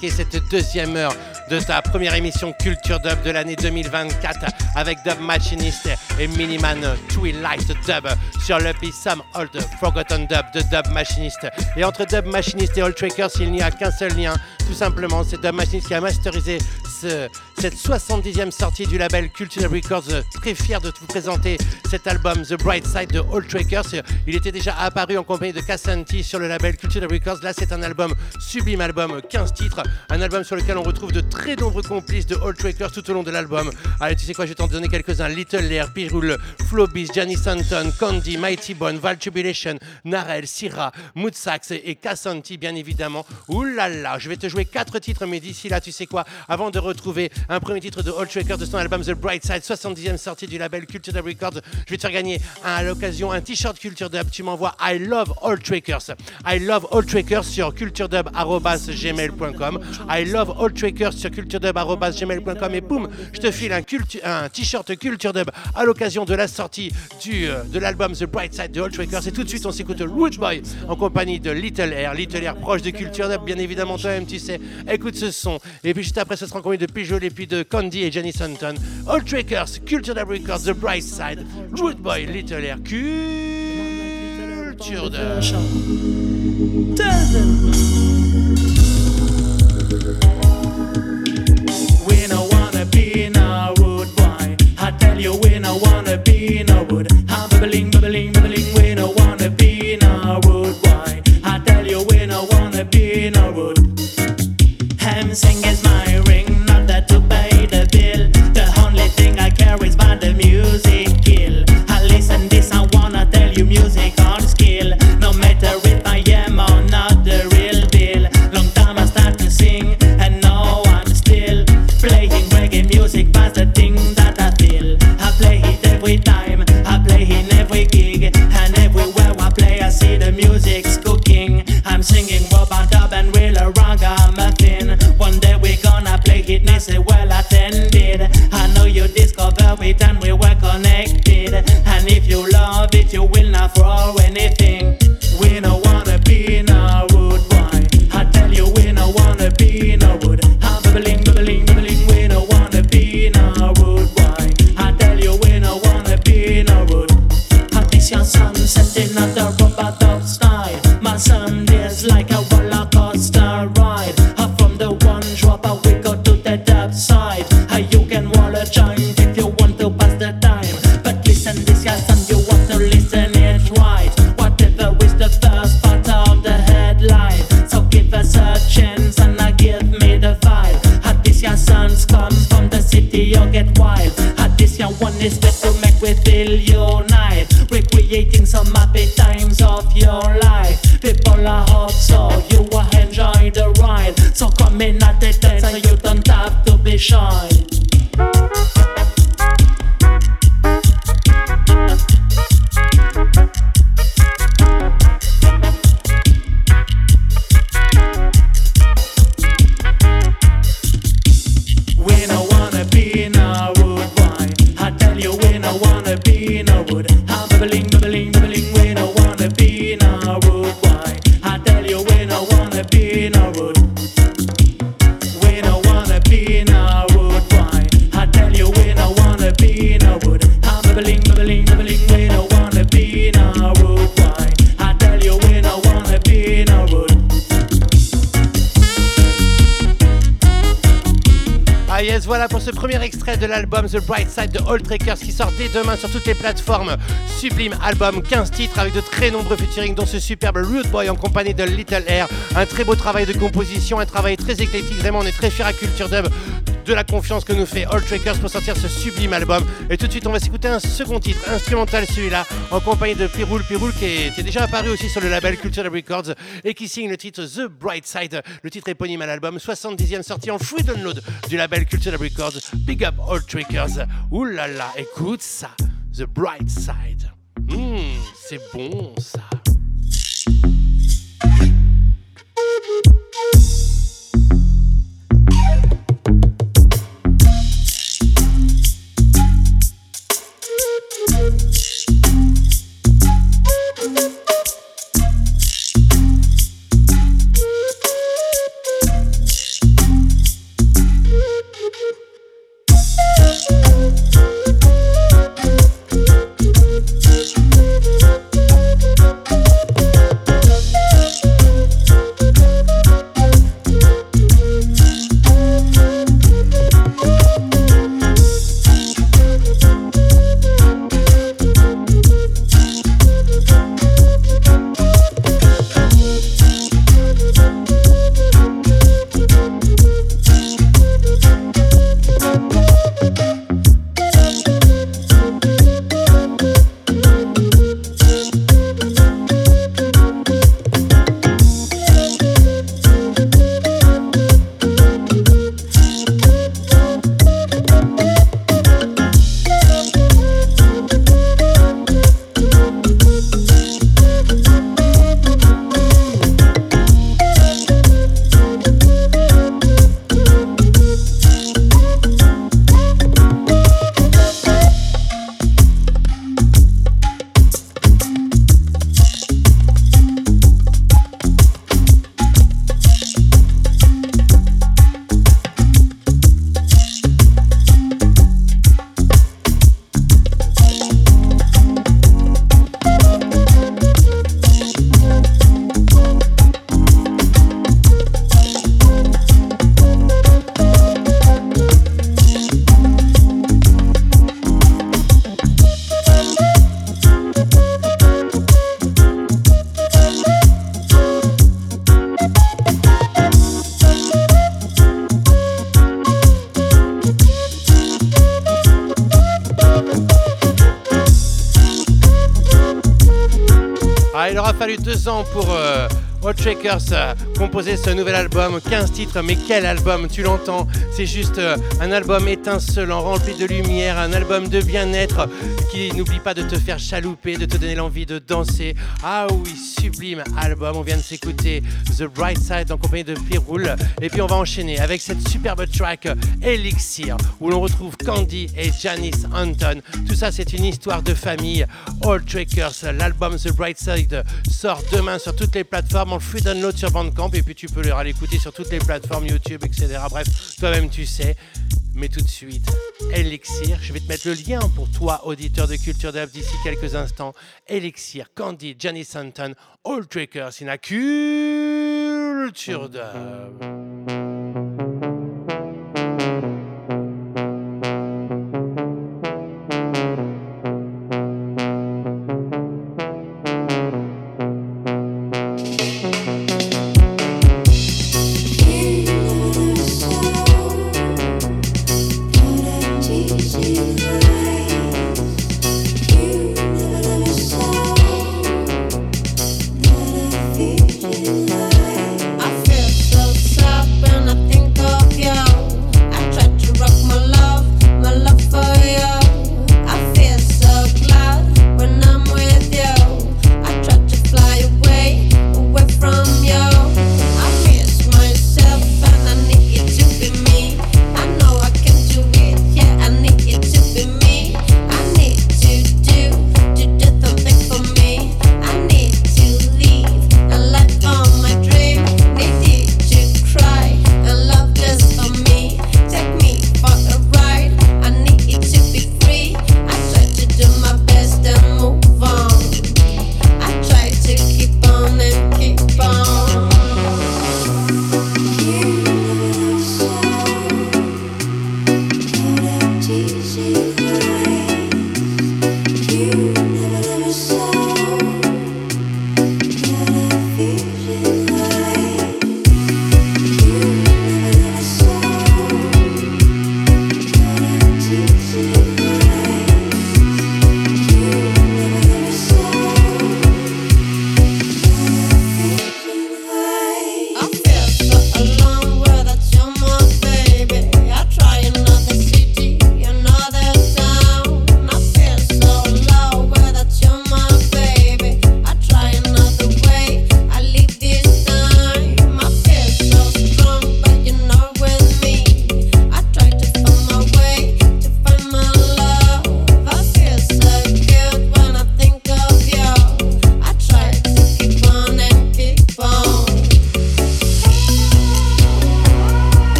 Cette deuxième heure de ta première émission Culture Dub de l'année 2024 avec Dub Machinist et Miniman Twilight Dub sur le Some Old Forgotten Dub de Dub Machinist. Et entre Dub Machinist et Old Trackers, il n'y a qu'un seul lien, tout simplement, c'est Dub Machinist qui a masterisé ce, cette 70e sortie du label Culture Records. Très fier de vous présenter cet album The Bright Side de Old Trackers. Il était déjà apparu en compagnie de Cassanti sur le label Culture Records. Là, c'est un album sublime album, 15 titres, un album sur lequel on retrouve de très nombreux complices de Old Trackers tout au long de l'album. Allez, tu sais quoi, je vais t'en donner quelques-uns. Little Lair, Pirul, Flobis, Gianni Santon, Candy, Mighty Bone, Val Jubilation, Narel, Syrah, Mood Sax et Cassanti, bien évidemment. Ouh là là, je vais te jouer quatre titres, mais d'ici là, tu sais quoi, avant de retrouver un premier titre de Old Trackers de son album The Bright Side, 70e sortie du label Culture Dub Records, je vais te faire gagner à l'occasion un t-shirt Culture Dub. Tu m'envoies I love Old Trackers. I love Old Trackers sur culturedub.gmail.com. I love Old Trackers sur culturedub.gmail.com et boum, je te file un t-shirt Culture Dub à l'occasion de la sortie du, euh, de l'album The Bright Side de Old Trackers. Et tout de suite, on s'écoute Root Boy en compagnie de Little Air. Little Air proche de Culture Dub, bien évidemment, toi-même, tu sais. Écoute ce son. Et puis juste après, ce sera en compagnie de Peugeot puis de Candy et Jenny Santon. All Trackers, Culture Records, The Bright Side, Root Boy, Little Air, Culture. We wanna be boy. I tell you, we wanna be. I'm. We wanna be boy. I tell you, we wanna be. Ham sing is my the music kill. I listen this, I wanna tell you, music on skill. No matter if I am or not the real deal. Long time I start to sing, and now I'm still playing reggae music. That's the thing that I feel. I play it every time, I play in every gig, and everywhere I play, I see the music's cooking. I'm singing rubber dub and real ragamuffin. We're gonna play it and well attended. I know you discover it and we were connected. All Trackers qui sort dès demain sur toutes les plateformes. Sublime album, 15 titres avec de très nombreux featuring dont ce superbe Root Boy en compagnie de Little Air. Un très beau travail de composition, un travail très éclectique. Vraiment, on est très fiers à Culture Dub de la confiance que nous fait All Trackers pour sortir ce sublime album. Et tout de suite, on va s'écouter un second titre, instrumental celui-là, en compagnie de Piroul. Piroul qui était déjà apparu aussi sur le label Culture Records et qui signe le titre The Bright Side, le titre éponyme à l'album, 70e sortie en free download du label Culture Records. Big up All Trackers. Ouh là là, écoute ça, The Bright Side. Hmm, c'est bon ça. Pour euh, Hot a composé ce nouvel album, 15 titres, mais quel album, tu l'entends, c'est juste euh, un album étincelant, rempli de lumière, un album de bien-être qui n'oublie pas de te faire chalouper, de te donner l'envie de danser. Ah oui, sublime album, on vient de s'écouter The Bright Side en compagnie de Piroul, et puis on va enchaîner avec cette superbe track Elixir, où l'on retrouve Candy et Janice Anton. Tout ça, c'est une histoire de famille. All Trackers, l'album The Bright Side sort demain sur toutes les plateformes en free download sur Bandcamp et puis tu peux le l'écouter sur toutes les plateformes YouTube, etc. Bref, toi-même tu sais. Mais tout de suite, Elixir, je vais te mettre le lien pour toi, auditeur de Culture Dub, d'ici quelques instants. Elixir, Candy, Johnny Santon, All Trackers, in a Culture Dub.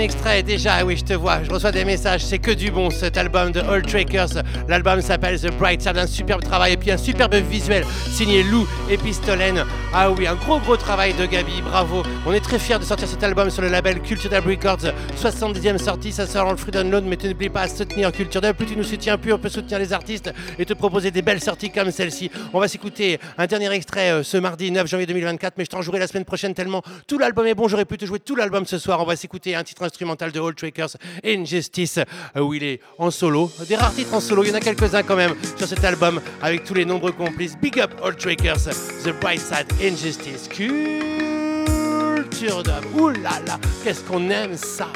Extrait, déjà, oui, je te vois, je reçois des messages, c'est que du bon cet album de All Trackers. L'album s'appelle The Bright Side, un superbe travail et puis un superbe visuel signé Lou et Pistolène. Ah oui, un gros gros travail de Gabi, bravo. On est très fiers de sortir cet album sur le label Culture Records, 70e sortie, ça sort en free download, mais tu n'oublies pas à soutenir Culture. Plus tu nous soutiens, plus on peut soutenir les artistes et te proposer des belles sorties comme celle-ci. On va s'écouter un dernier extrait euh, ce mardi 9 janvier 2024, mais je t'en jouerai la semaine prochaine tellement tout l'album est bon, j'aurais pu te jouer tout l'album ce soir. On va s'écouter un titre instrumental de All Trackers, Injustice, euh, où il est en solo. Des rares titres en solo, il y en a quelques-uns quand même sur cet album avec tous les nombreux complices. Big up All Trackers, The Bright Side, Injustice, Culture Dub. Ouh là là, qu'est-ce qu'on aime ça!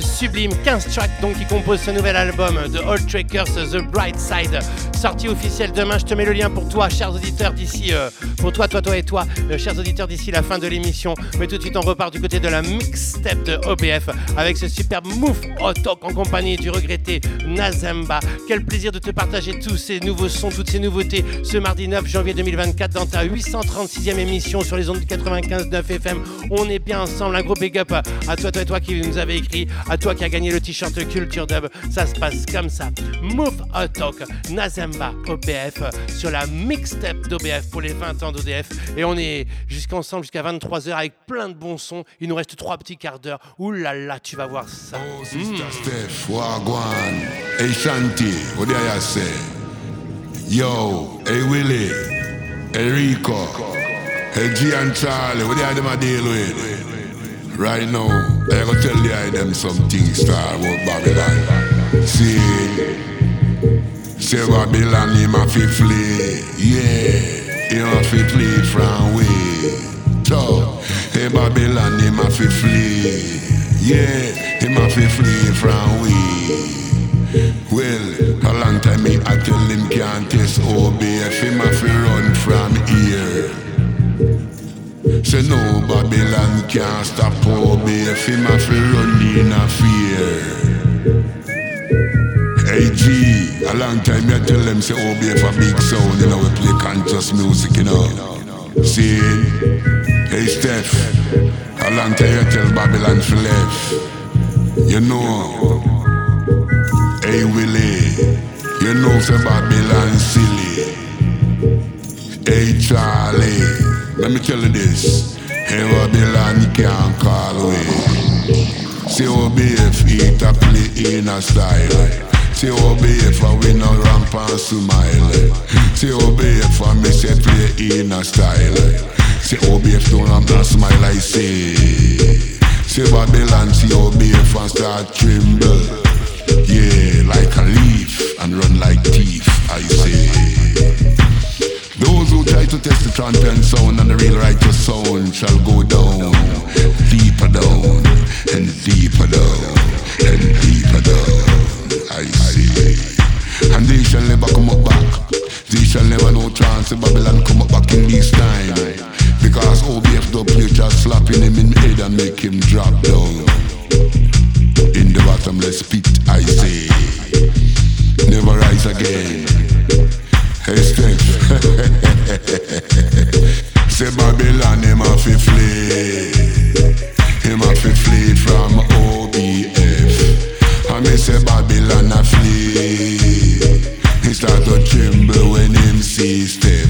Sublime. 15 tracks donc qui composent ce nouvel album de Old Trackers, The Bright Side. Sortie officielle demain. Je te mets le lien pour toi, chers auditeurs, d'ici. euh, pour toi, toi, toi et toi, euh, chers auditeurs, d'ici la fin de l'émission. Mais tout de suite, on repart du côté de la mixtape de OBF avec ce superbe Move Talk en compagnie du regretté Nazemba. Quel plaisir de te partager tous ces nouveaux sons, toutes ces nouveautés ce mardi 9 janvier 2024 dans ta 836e émission sur les ondes du 95.9 FM. On est bien ensemble. Un gros big up à toi, toi et toi qui nous avez écrit, à toi qui a gagné le t-shirt Culture Dub. Ça se passe comme ça. Move Talk, Nazemba, OBF sur la mixtape d'OBF pour les 20 ans d'ODF. Et on est jusqu'ensemble jusqu'à 23h avec plein de bons sons. Il nous reste trois petits quarts d'heure. Ouh là là, tu vas voir ça. Mm. Steph, Wagwan, hey Shanti, what do you say? Yo, hey Willie, hey Rico, hey G and Charlie, what do you them a deal with? Right now, I go tell the them some things star about Babylon. See, say Babylon him a fi flee, yeah, him a fi flee from we. So, hey Babylon him a fi flee, yeah, him a fi flee from we. Well, a long time me I tell him can't test OBF, him a fi run from here. Say no Babylon can't stop OBF, him a fi run in a fear. Hey G, a long time me I tell them say oh, OBF a big sound, you know we play conscious music, you know. See, hey Steph, a long time you tell Babylon to left, you know. Hey Willie, you know say Babylon silly. Hey Charlie, let me tell you this. Hey Babylon can't call away. See OBF eat play in a style. OBF a win a ramp and smile. OBF a me say play in a style. OBF don't ramp and smile I say. See Babylon OBF and start tremble. Yeah, like a leaf and run like thief, I say. Those who try to test the transparent sound and the real righteous sound shall go down, deeper down, and deeper down, and deeper down, I say. And they shall never come up back. They shall never know chance of Babylon come up back in this time. Because OBF the play just slapping him in the head and make him drop down. In the bottomless pit, I say. Never rise again. Hey Steph. [laughs] Say Babylon, him a fi flee. Him a fi flee from OBF. And me say Babylon a flee. He start to tremble when him see Steph.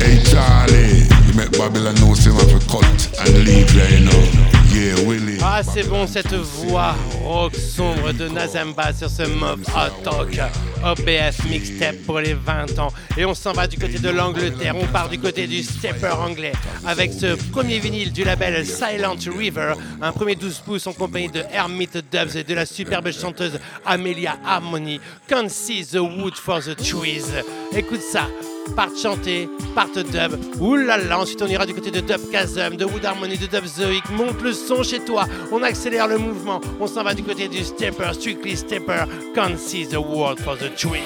Hey Charlie, you make Babylon know him a cut and leave there, you know. Ah, c'est bon cette voix rock sombre de Nazamba sur ce Mob Hot Talk OBF mixtape pour les 20 ans. Et on s'en va du côté de l'Angleterre, on part du côté du stepper anglais avec ce premier vinyle du label Silent River, un premier 12 pouces en compagnie de Hermit Dubs et de la superbe chanteuse Amelia Harmony. Can't see the wood for the trees. Écoute ça. Part chanter, part dub. Là, ensuite on ira du côté de Dub Chasm, de Wood Harmony, de Dub Zoic. Monte le son chez toi, on accélère le mouvement. On s'en va du côté du stepper, strictly stepper. Can't see the world for the trees.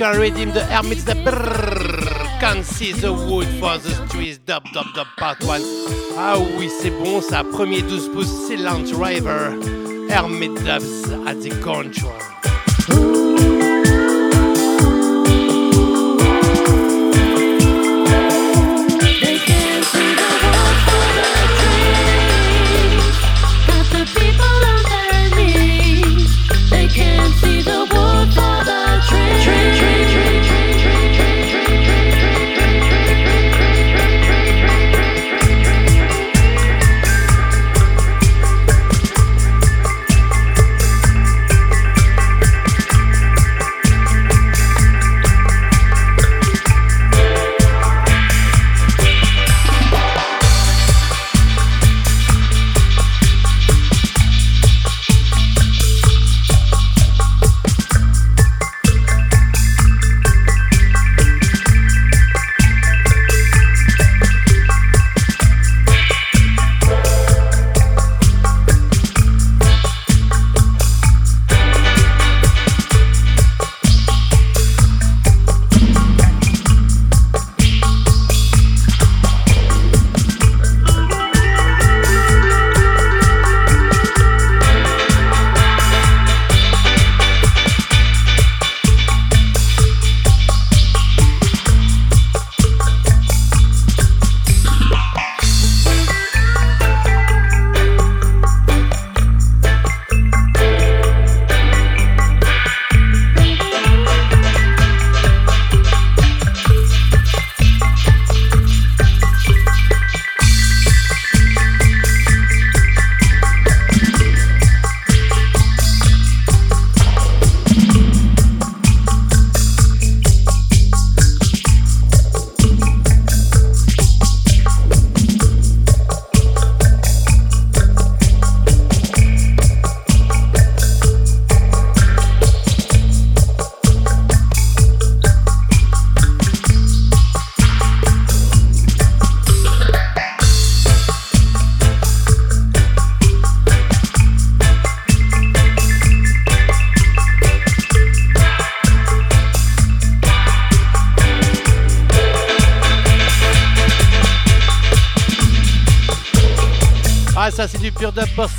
Le rythme de Hermits de Brrr. Can't see the wood for the streets, dub dub dub part 1. Ah oui, c'est bon ça, premier 12 pouces, Silent River. Hermit Dubs at the control.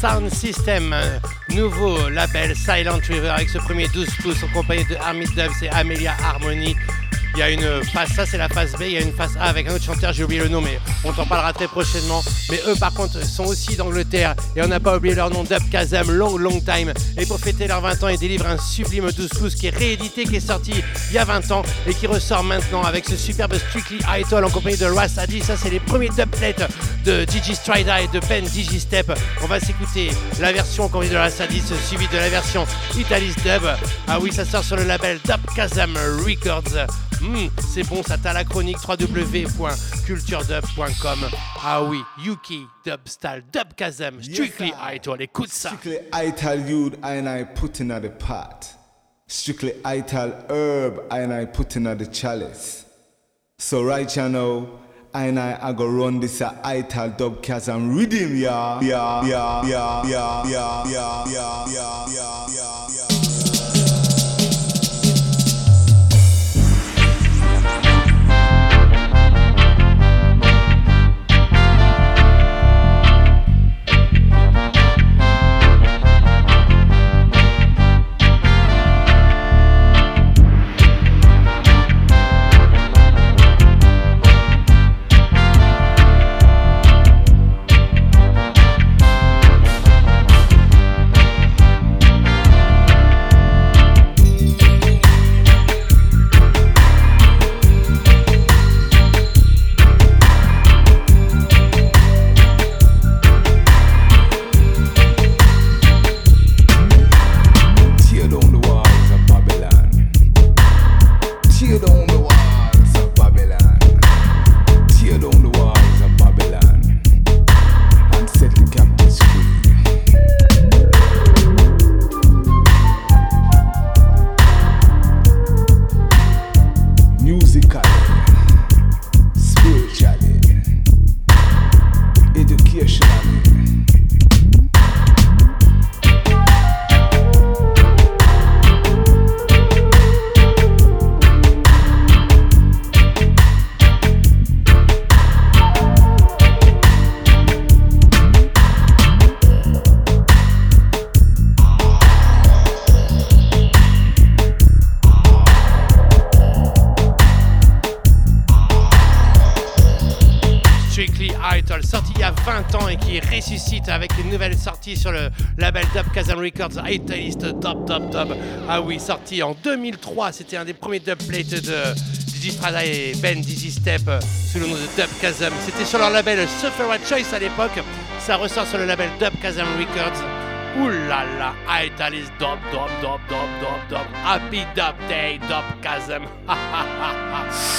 Sound System. euh, Nouveau label Silent River avec ce premier 12 pouces en compagnie de Armit Dubs et Amelia Harmony. Il y a une phase, ça c'est la phase B, il y a une phase A avec un autre chanteur, j'ai oublié le nom, mais on t'en parlera très prochainement. Mais eux par contre sont aussi d'Angleterre et on n'a pas oublié leur nom, Dub Kazam, Long Long Time. Et pour fêter leurs 20 ans, ils délivrent un sublime 12 pouces qui est réédité, qui est sorti il y a 20 ans et qui ressort maintenant avec ce superbe Strictly Idol en compagnie de Ras Adi. Ça c'est les premiers dubplates de Gigi Strida et de Ben Digistep. On va s'écouter la version qu'on de Ras Adi, suivie de la version Italis Dub. Ah oui, ça sort sur le label Dub Kazam Records. Hmm, c'est bon, ça t'a la chronique www.culturedub.com. Ah oui, Yuki, Dubstyle, Dub Kazam, Strictly Idol, écoute ça. Strictly ital youth and I put in at the pot. Strictly ital herb and I put in at the chalice. So right you know, and I, I go run this a ital dub cast and rhythm ya ya ya ya ya ya ya ya ya ya ya avec une nouvelle sortie sur le label Dub Kazam Records, Italist Dub Dub Dub. Ah oui, sorti en 2003, c'était un des premiers dubplates de Dizzy Strada et Ben Dizzy Step euh, sous le nom de Dub Kazam. C'était sur leur label Sufferer Choice à l'époque, ça ressort sur le label Dub Kazam Records. Là, Italist Dub Dub Dub Dub Dub Dub, Happy Dub Day Dub Kazam. [laughs]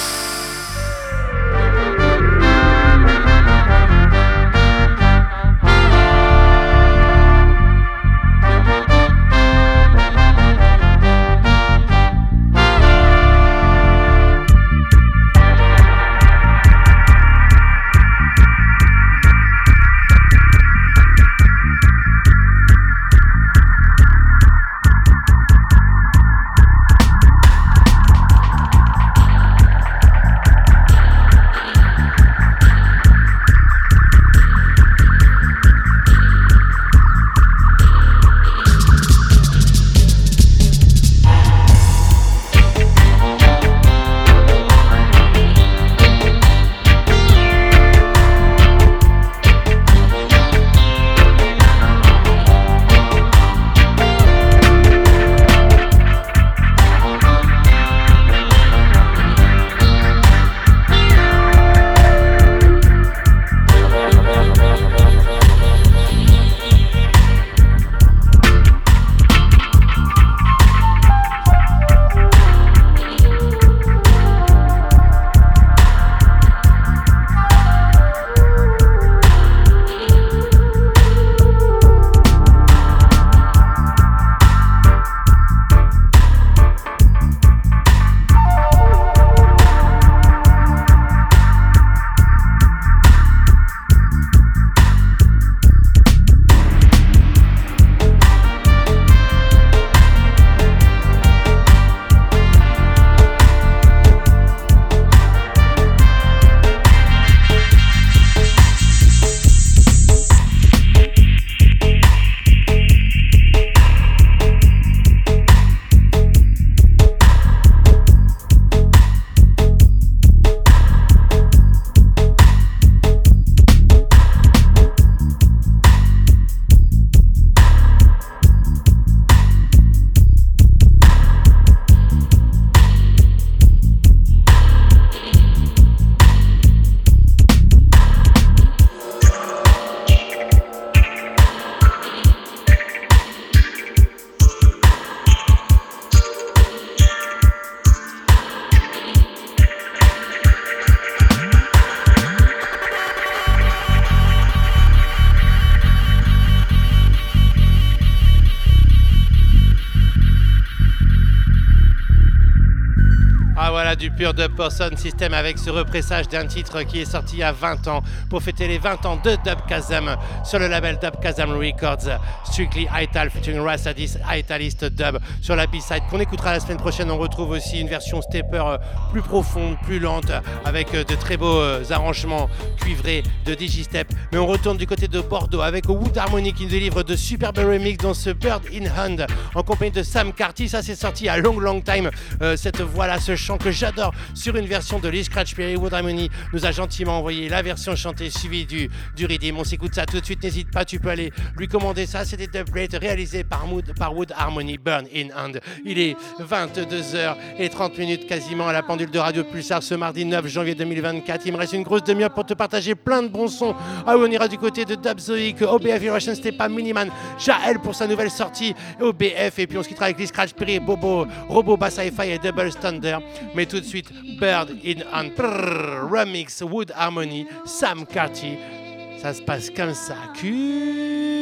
Pur Dub Person System avec ce repressage d'un titre qui est sorti il y a 20 ans pour fêter les 20 ans de Dub Kazam sur le label Dub Kazam Records. Strictly Ital featuring Rassadis, Italist Dub sur la B-side qu'on écoutera la semaine prochaine. On retrouve aussi une version stepper plus profonde, plus lente avec de très beaux euh, arrangements cuivrés de Digistep. Mais on retourne du côté de Bordeaux avec Wood Harmony qui nous délivre de superbes remix dans ce Bird in Hand en compagnie de Sam Carty. Ça c'est sorti à long long time. Euh, cette voix-là, ce chant que j'adore sur une version de Lee Scratch Perry. Wood Harmony nous a gentiment envoyé la version chantée suivie du, du rythme. On s'écoute ça tout de suite. N'hésite pas, tu peux aller lui commander ça. C'est des réalisés par Wood, par Wood Harmony Burn in Hand. Il est 22h30 minutes quasiment à la pendule de Radio Pulsar ce mardi 9 janvier 2024. Il me reste une grosse demi-heure pour te partager plein de bons sons. Ah on ira du côté de Dubzoic, OBF Russian Stepa Miniman, Jaël pour sa nouvelle sortie OBF. Et puis on se quittera avec Lee Scratch Bobo, Robo Bass Hi-Fi et Double Thunder. Mais tout de suite, Bird in Hand, Remix, Wood Harmony, Sam Carty. Ça se passe comme ça. Culture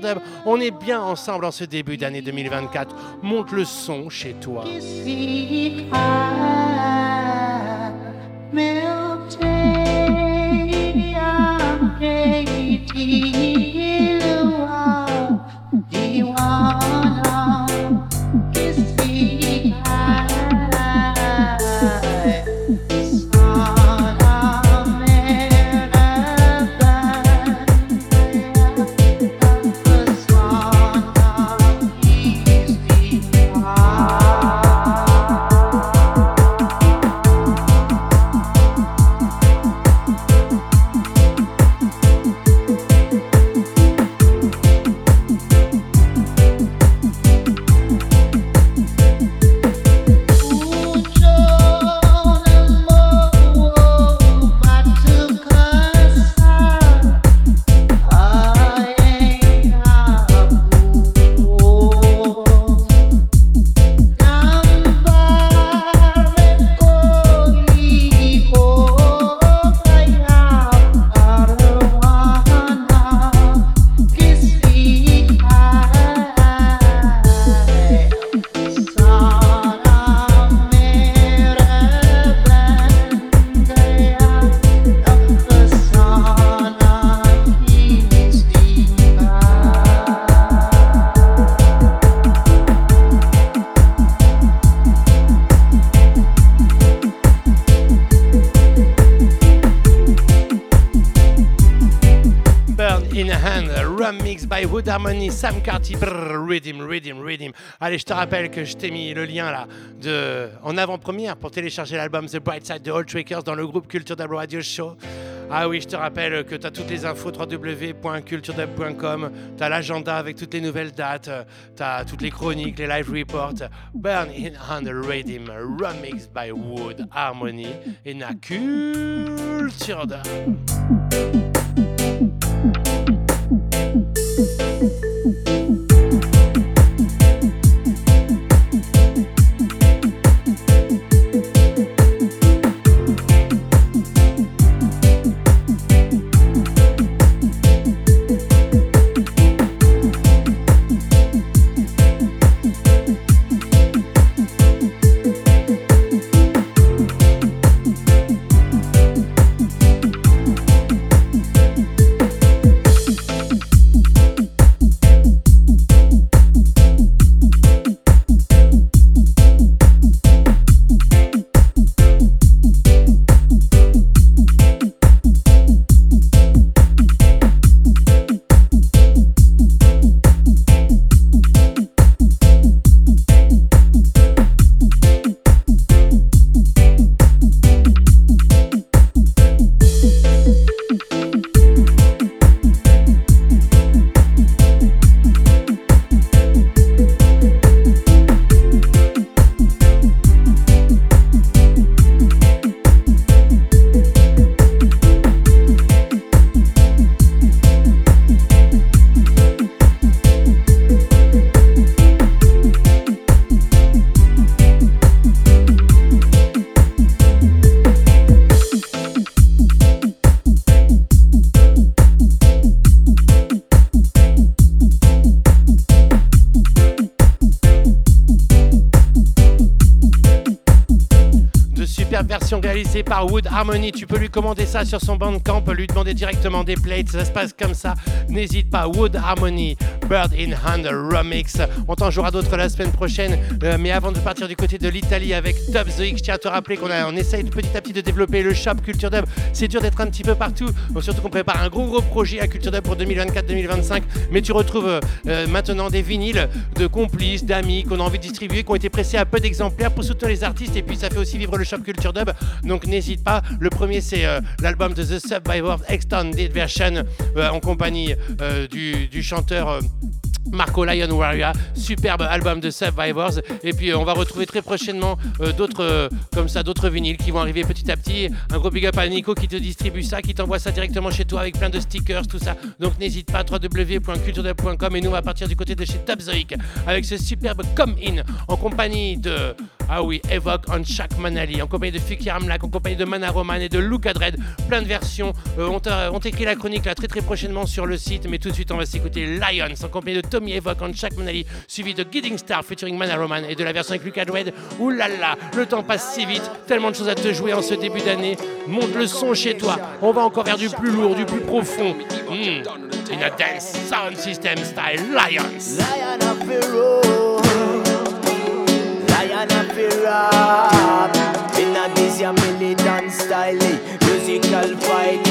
Dub. On est bien ensemble en ce début d'année 2024. Monte le son chez toi. 你 Harmony, Sam Carty, brrr, Rhythm, Rhythm, Rhythm. Allez, je te rappelle que je t'ai mis le lien là de, en avant-première pour télécharger l'album The Bright Side de All Trickers dans le groupe Culture Dub Radio Show. Ah oui, je te rappelle que tu as toutes les infos www.culturedub.com, tu as l'agenda avec toutes les nouvelles dates, tu as toutes les chroniques, les live reports. Burn in on Rhythm, remix by Wood Harmony in a Culture. Réalisées par Wood Harmony. Tu peux lui commander ça sur son bandcamp, lui demander directement des plates. Ça se passe comme ça. N'hésite pas. Wood Harmony, Bird in Hand Remix. On t'en jouera d'autres la semaine prochaine. Euh, mais avant de partir du côté de l'Italie avec Dub The X, je tiens à te rappeler qu'on on essaye de petit à petit de développer le shop Culture Dub. C'est dur d'être un petit peu partout. Surtout qu'on prépare un gros gros projet à Culture Dub pour 2024-2025. Mais tu retrouves euh, euh, maintenant des vinyles de complices, d'amis qu'on a envie de distribuer, qui ont été pressés à peu d'exemplaires pour soutenir les artistes. Et puis ça fait aussi vivre le shop Culture Dub. Donc n'hésite pas. Le premier c'est l'album de The Survivor Extended Version en compagnie du chanteur. Thank you. Marco Lion Warrior, superbe album de Survivors. Et puis euh, on va retrouver très prochainement euh, d'autres euh, comme ça, d'autres vinyles qui vont arriver petit à petit. Un gros big up à Nico qui te distribue ça, qui t'envoie ça directement chez toi avec plein de stickers, tout ça. Donc n'hésite pas, www.culturedub.com et nous on va partir du côté de chez Tabzoic avec ce superbe Come In en compagnie de ah oui, Evoque on Shaq Manali, en compagnie de Fuki Amlak, en compagnie de Mana Roman et de Luca Dredd. Plein de versions. On t'écrit la chronique là très très prochainement sur le site, mais tout de suite on va s'écouter Lions en compagnie de Tommy Evoque on Shaq Manali, suivi de Gidding Star featuring Mana Roman et de la version avec Luca Dredd. Ouh là là, le temps passe si vite, tellement de choses à te jouer en ce début d'année. Monte le son chez toi. On va encore vers du plus lourd, du plus profond. Hmm. In a dance sound system style Lions. Lion of style, musical.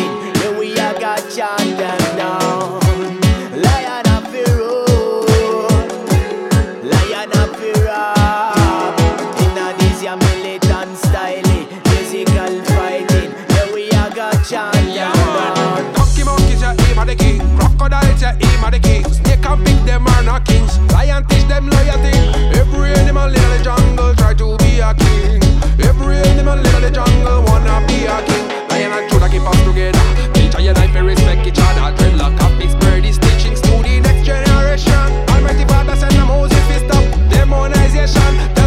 Yeah, aim of the king. Snake and pig, them are not kings. Lion teach them loyalty. Every animal in the jungle try to be a king. Every animal in the jungle wanna be a king. Lion and Judah keep us together. Teach and respect each other. Dreadlock of his bird is teachings to the next generation. Almighty Father send them Moses to stop demonization.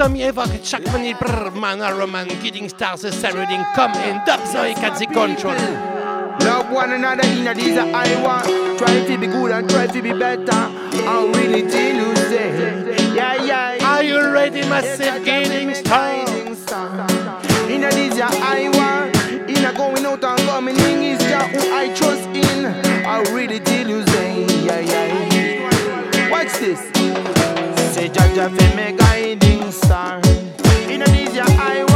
Tommy Evoque, Chuck Manil, Brr, Mana Roman, Gidding Stars, Sarading, Come in, Dubzoic at the control. Love one another in a these I want. Try to be good and try to be better. I'm really till you say, yeah, yeah. Are you ready, massive gaining star? In a these I want. In a going out and coming in is Jah who I trust in. I really till you say, yeah, yeah. Watch this. Say Jaja me guiding star. In a these are I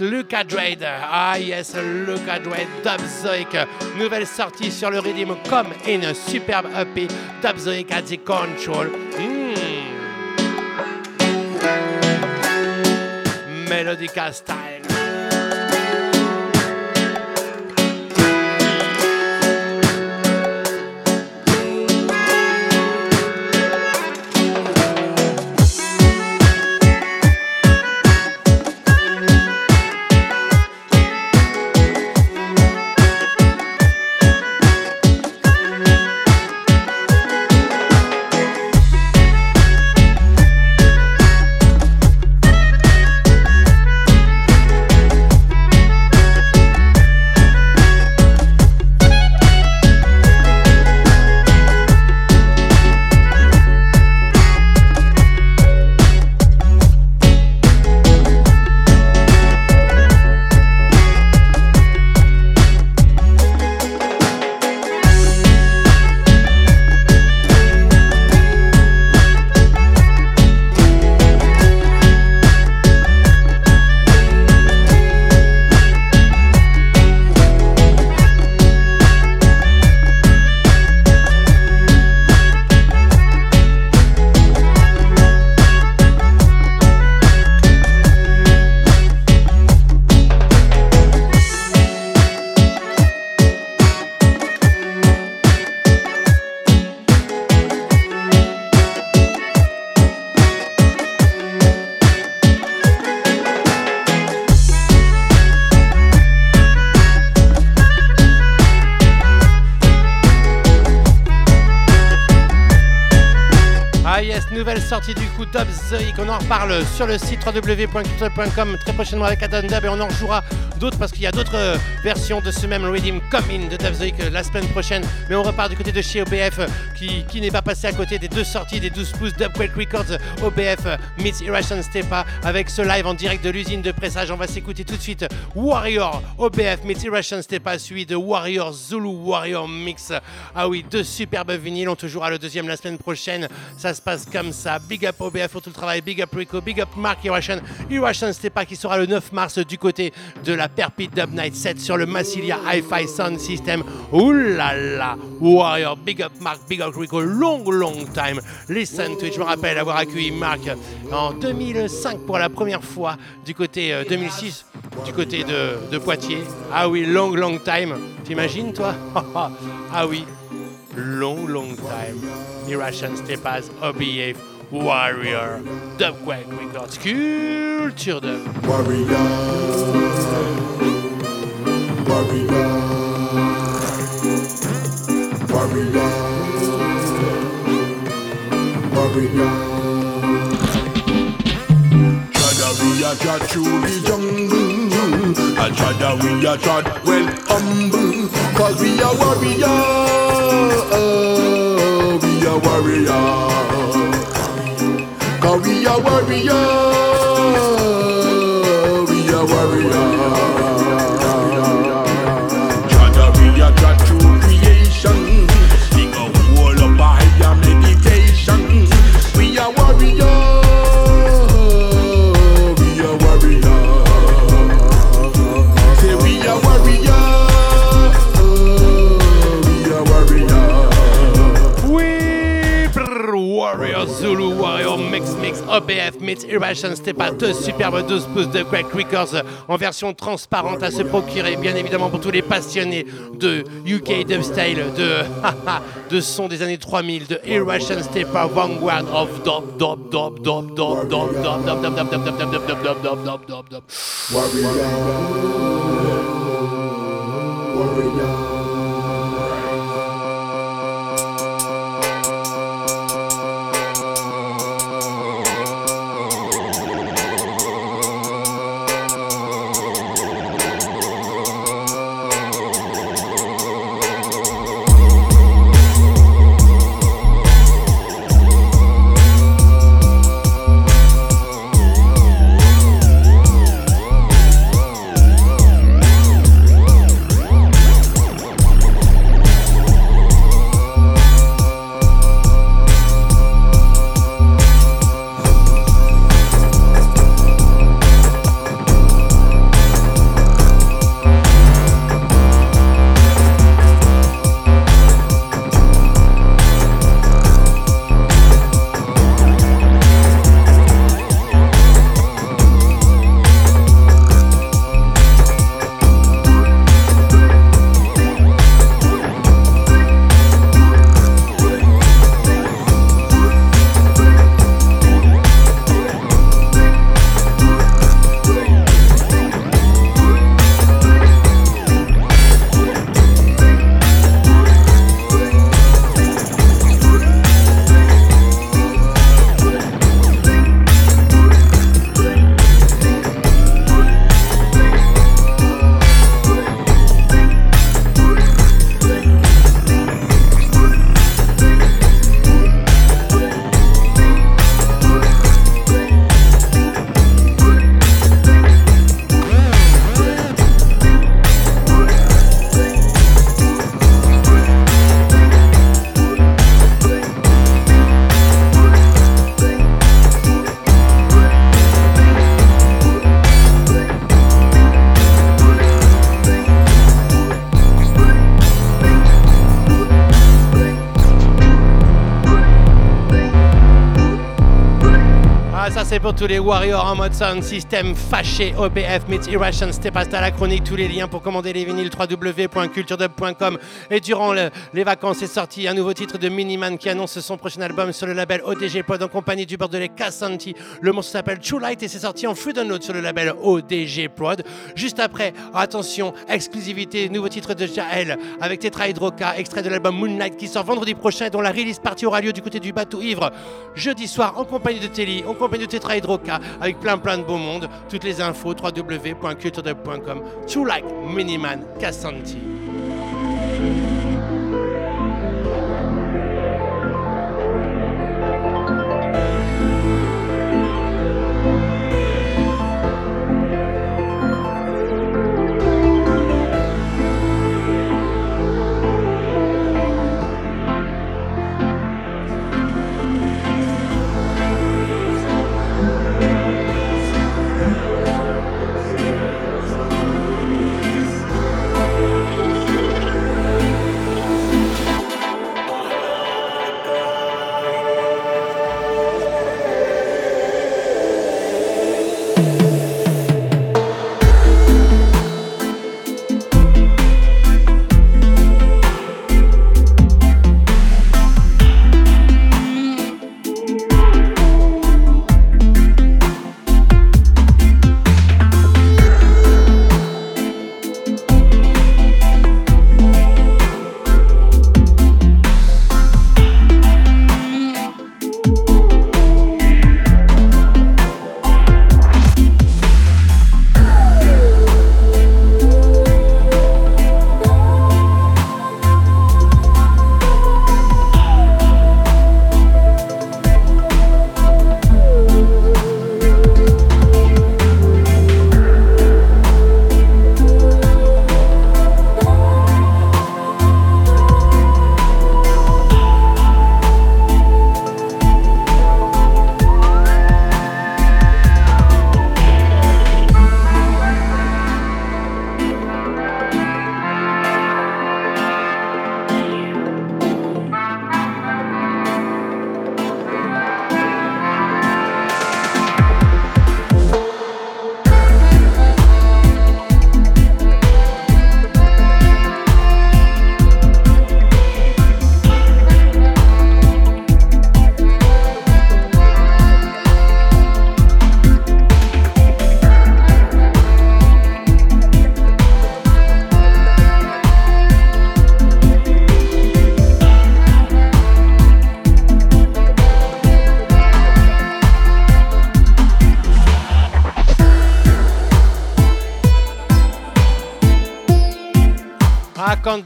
Luca Drade. Ah, yes, Luca Drade, Dubzoic. Nouvelle sortie sur le rythme comme une superbe EP. Dubzoic at the control. Hmm. Melodica style. Sur le site www.culture.com très prochainement avec Adam Dub et on en rejouera d'autres parce qu'il y a d'autres euh, versions de ce même Redeem Come In de Dub Zoic euh, la semaine prochaine. Mais on repart du côté de chez OBF euh, qui, n'est pas passé à côté des deux sorties des 12 pouces Dubquake Records OBF meets Irration Stepa avec ce live en direct de l'usine de pressage. On va s'écouter tout de suite Warrior OBF meets Irration Stepa suivi de Warrior Zulu Warrior Mix. Ah oui, deux superbes vinyles. On te jouera le deuxième la semaine prochaine. Ça se passe comme ça. Big up OBF pour tout le travail. Big up Rico. Big up Mark Irration. Irration Stepa qui sera le 9 mars du côté de la Perpit Dub Night 7 sur le Massilia Hi-Fi Sound System. Ouh là. Warrior. Big up Mark. Big up Long, long time. To it. Je me rappelle avoir accueilli Mark en 2005 pour la première fois du côté euh, 2006 du côté de, de Poitiers. Ah oui, long, long time. T'imagines toi? [laughs] Ah oui. Long, long time. Irration Stepas, OBF, Warrior, Dubquake Records, Culture. Warrior, warrior, warrior, we a trot through the jungle, and Chada we we warrior, we warrior. Meets Irration Stepa, deux superbes 12 pouces de Crack Records en version transparente à se procurer, bien évidemment pour tous les passionnés de UK dubstyle, de de son des années 3000, de Irration Stepa, Vanguard of Dub Dub Dub Dub Dub Dub Dub Dub Dub Dub Dub Dub Dub Dub Dub Dub Dub Dub Dub Ah, tous les warriors en mode sound system fâché OBF meets Irration Step à la chronique tous les liens pour commander les vinyles www.culturedub.com et durant le- les vacances est sorti un nouveau titre de Miniman qui annonce son prochain album sur le label ODG Prod en compagnie du bordelais Cassanti le morceau s'appelle True Light et c'est sorti en free download sur le label ODG Prod juste après attention exclusivité nouveau titre de Jaël avec Tetra Hydroca extrait de l'album Moonlight qui sort vendredi prochain dont la release party aura lieu du côté du bateau ivre. Jeudi soir en compagnie de Telly, en compagnie de Tetra Hydroca, avec plein plein de beau monde. Toutes les infos www.culturedub.com. True Like Miniman Cassanti.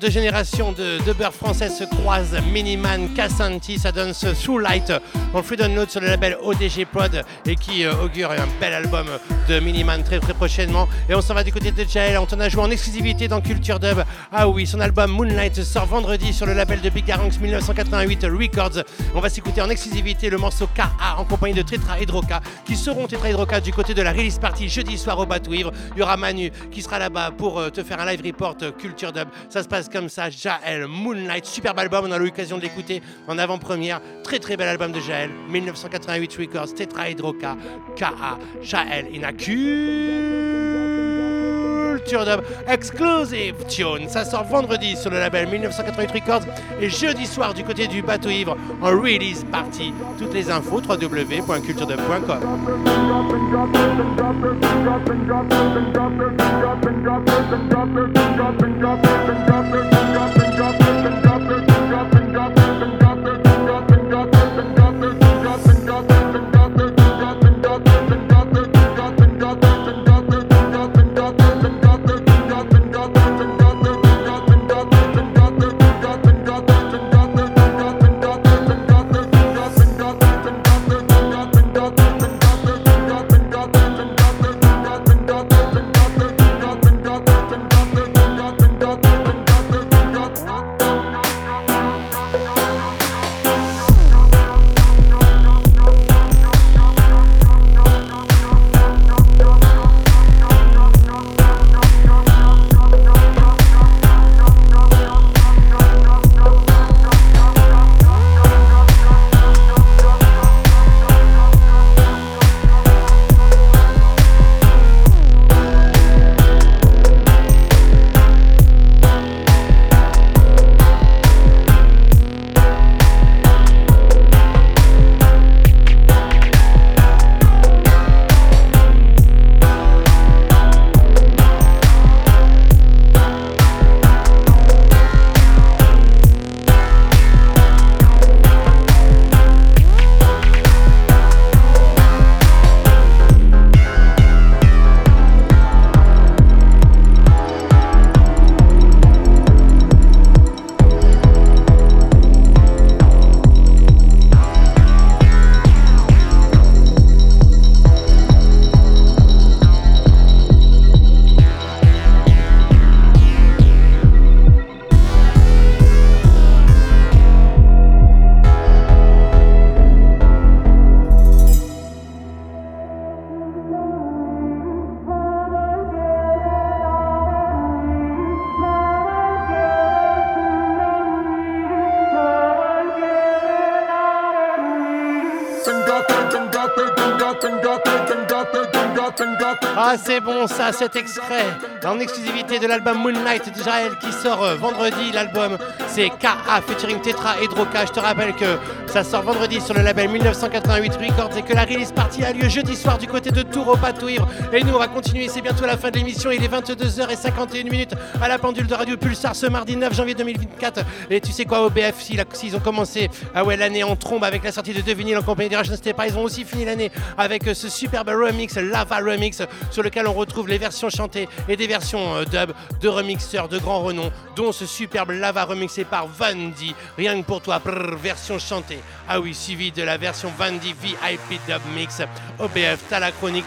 Deux générations de, de beurre françaises se croisent, Miniman, Cassanti, ça donne ce Through Light en free download sur le label ODG Prod et qui euh, augure un bel album de Miniman très très prochainement. Et on s'en va du côté de Jael, on t'en a joué en exclusivité dans Culture Dub. Ah oui, son album Moonlight sort vendredi sur le label de Big Garanx 1988 Records. On va s'écouter en exclusivité le morceau KA en compagnie de Tetra Hydroca qui seront Tetra Hydroca du côté de la release party jeudi soir au Bateau Ivre. Il y aura Manu qui sera là-bas pour euh, te faire un live report euh, Culture Dub. Ça se passe comme ça, Jael, Moonlight, superbe album, on a eu l'occasion de l'écouter en avant-première. Très très bel album de Jael, 1988 Records, Tetra Hydroca, KA, Jael in a Culture Dub Exclusive Tune. Ça sort vendredi sur le label 1988 Records et jeudi soir du côté du bateau ivre en release party. Toutes les infos www.culturedub.com. cet extrait en exclusivité de l'album Moonlight d'Israël qui sort euh, vendredi. L'album c'est KA featuring Tetra et Droka. Je te rappelle que ça sort vendredi sur le label 1988 Records et que la release party a lieu jeudi soir du côté de Bateau Ivre. Et nous, on va continuer. C'est bientôt la fin de l'émission. Il est 22h51 minutes à la pendule de Radio Pulsar ce mardi 9 janvier 2024. Et tu sais quoi, OBF, s'ils ont commencé ah ouais, l'année en trombe avec la sortie de deux vinyles en compagnie Russian Stepa, ils ont aussi fini l'année avec euh, ce superbe remix, Lava Remix, sur lequel on retrouve les versions chantées et des versions euh, dub de remixeurs de grand renom, dont ce superbe Lava remixé par Vandy. Rien que pour toi, version chantée. Ah oui, suivi de la version Vandy VIP Dub Mix. OBF, t'as la chronique.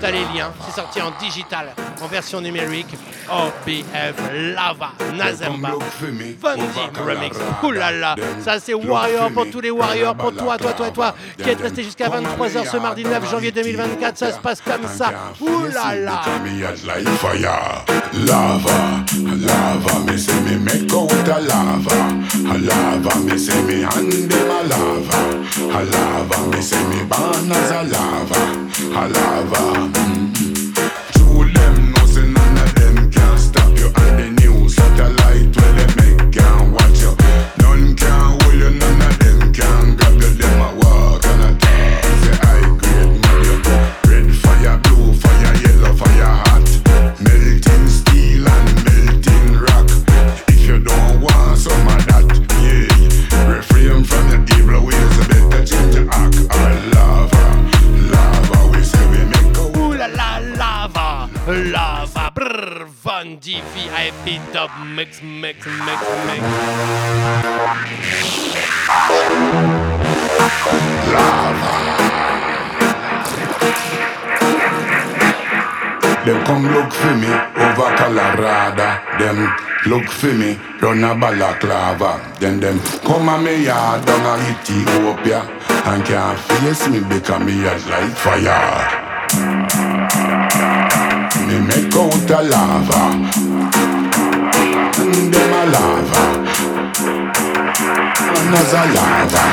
T'as les liens, c'est sorti en digital, en version numérique. OBF Lava Nazemba Vandy Remix. Oulala, ça c'est Warrior pour tous les Warriors, pour toi, toi, toi, toi, qui êtes resté jusqu'à 23h ce mardi 9 janvier 2024. Ça se passe comme ça. Oulala. Lava, lava. Lava, lava. Lava, lava. Lava. Mm-hmm. True them know say none of them can stop you. And the new satellite where they make can watch you. None can hold you, none of them can come look for me over Colorado. Them look for me run a balaclava. Then them come a me yard down a Ethiopia and can't face me because me as like fire. Me make out a lava, and them a lava, and a. Lava,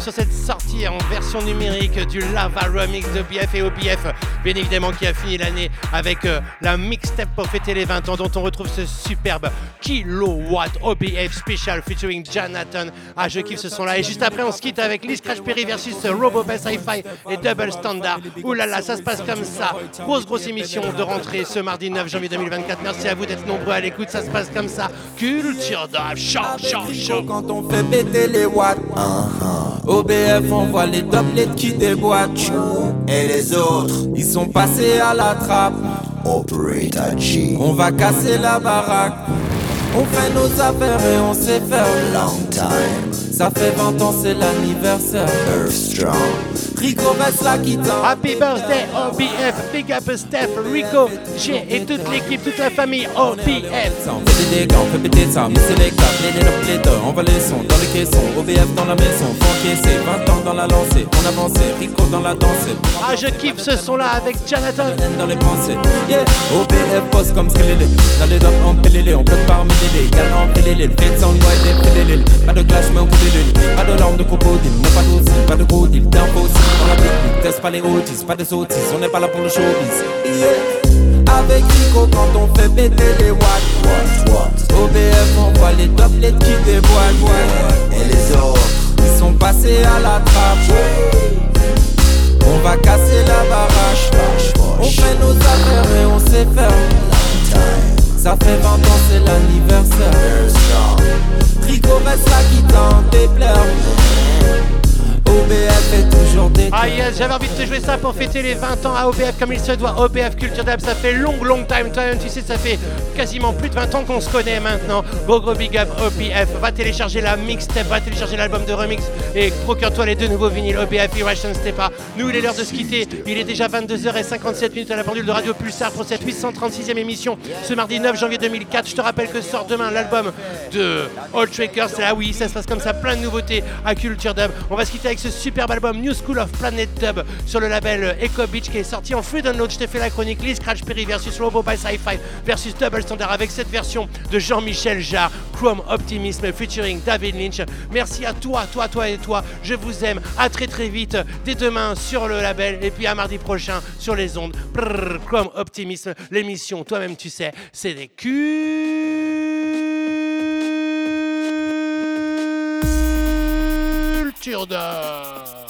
sur cette sortie en version numérique du Lava Remix de BF et OBF, bien évidemment qui a fini l'année avec euh, la mixtape pour fêter les 20 ans dont on retrouve ce superbe Kilowatt OBF Special featuring Jonathan. Ah je kiffe ce son là et juste après on se quitte avec Lee Scratch Perry versus Robobass Hi-Fi et Double Standard. Ouh là là, ça se passe comme ça. Grosse grosse émission de rentrée ce mardi 9 janvier 2024. Merci à vous d'être nombreux à l'écoute, ça se passe comme ça. Culture chaud, chaud, chaud. Quand on fait péter les watts, OBF envoie les doublets qui déboîtent. Et les autres, ils sont passés à la trappe. Operator G. On va casser la baraque. On fait nos affaires et on sait faire. Long time. Ça fait 20 ans, c'est l'anniversaire. Earth Strong. Rico reste là qui t'en. Happy birthday OBF, big up Steph, Rico, G et toute l'équipe, toute la famille OBF. On fait des dégâts, on fait péter ça, mais c'est les câbles, les les les deux, on va les sons dans les caissons, OBF dans la maison, faut encaisser, 20 ans dans la lancée, on avançait, Rico dans la danse, Ah, je kiffe ce son-là avec Jonathan. dans les pensées, yeah, OBF boss comme Skelele, dans les docks en PLL, on peut par mêler, gal en PLL, le fait white et PLL, pas de clash mais on peut pas de larmes de crocodile, non pas d'osil, pas de gros deal, d'info aussi, dans la technique, teste pas les autistes, pas de sottises, on n'est pas là pour le showbiz, yeah. Avec Rico quand on fait péter les watts OBF envoie les doublets qui ouais. Et les autres Ils sont passés à la trappe On va casser la baraque On fait nos affaires et on sait faire. Ça fait 20 ans c'est l'anniversaire Rico reste là qui tente des pleurs OBF est toujours des Ah yes, j'avais envie de te jouer ça pour fêter les 20 ans à OBF comme il se doit. OBF Culture Dub, ça fait long, long time. Toi-même, tu sais, ça fait quasiment plus de 20 ans qu'on se connaît maintenant. Gros, gros big up OBF. Va télécharger la mixtape, va télécharger l'album de remix et procure-toi les deux nouveaux vinyles OBF Irration Stepa. Nous, il est l'heure de se quitter. Il est déjà 22h57 minutes à la pendule de Radio Pulsar pour cette 836e émission ce mardi 9 janvier 2004. Je te rappelle que sort demain l'album de All Trackers. Ah oui, ça se passe comme ça, plein de nouveautés à Culture Dub. On va se quitter avec ce superbe album New School of Planet Dub sur le label Echo Beach qui est sorti en free download. Je t'ai fait la chronique Lee Scratch Perry versus Robo by Sci-Fi versus Double Standard avec cette version de Jean-Michel Jarre, Chrome Optimism featuring David Lynch. Merci à toi, toi, toi et toi. Je vous aime. À très très vite dès demain sur le label et puis à mardi prochain sur les ondes. Chrome Optimism, l'émission, toi-même tu sais, c'est des cultures Matilda!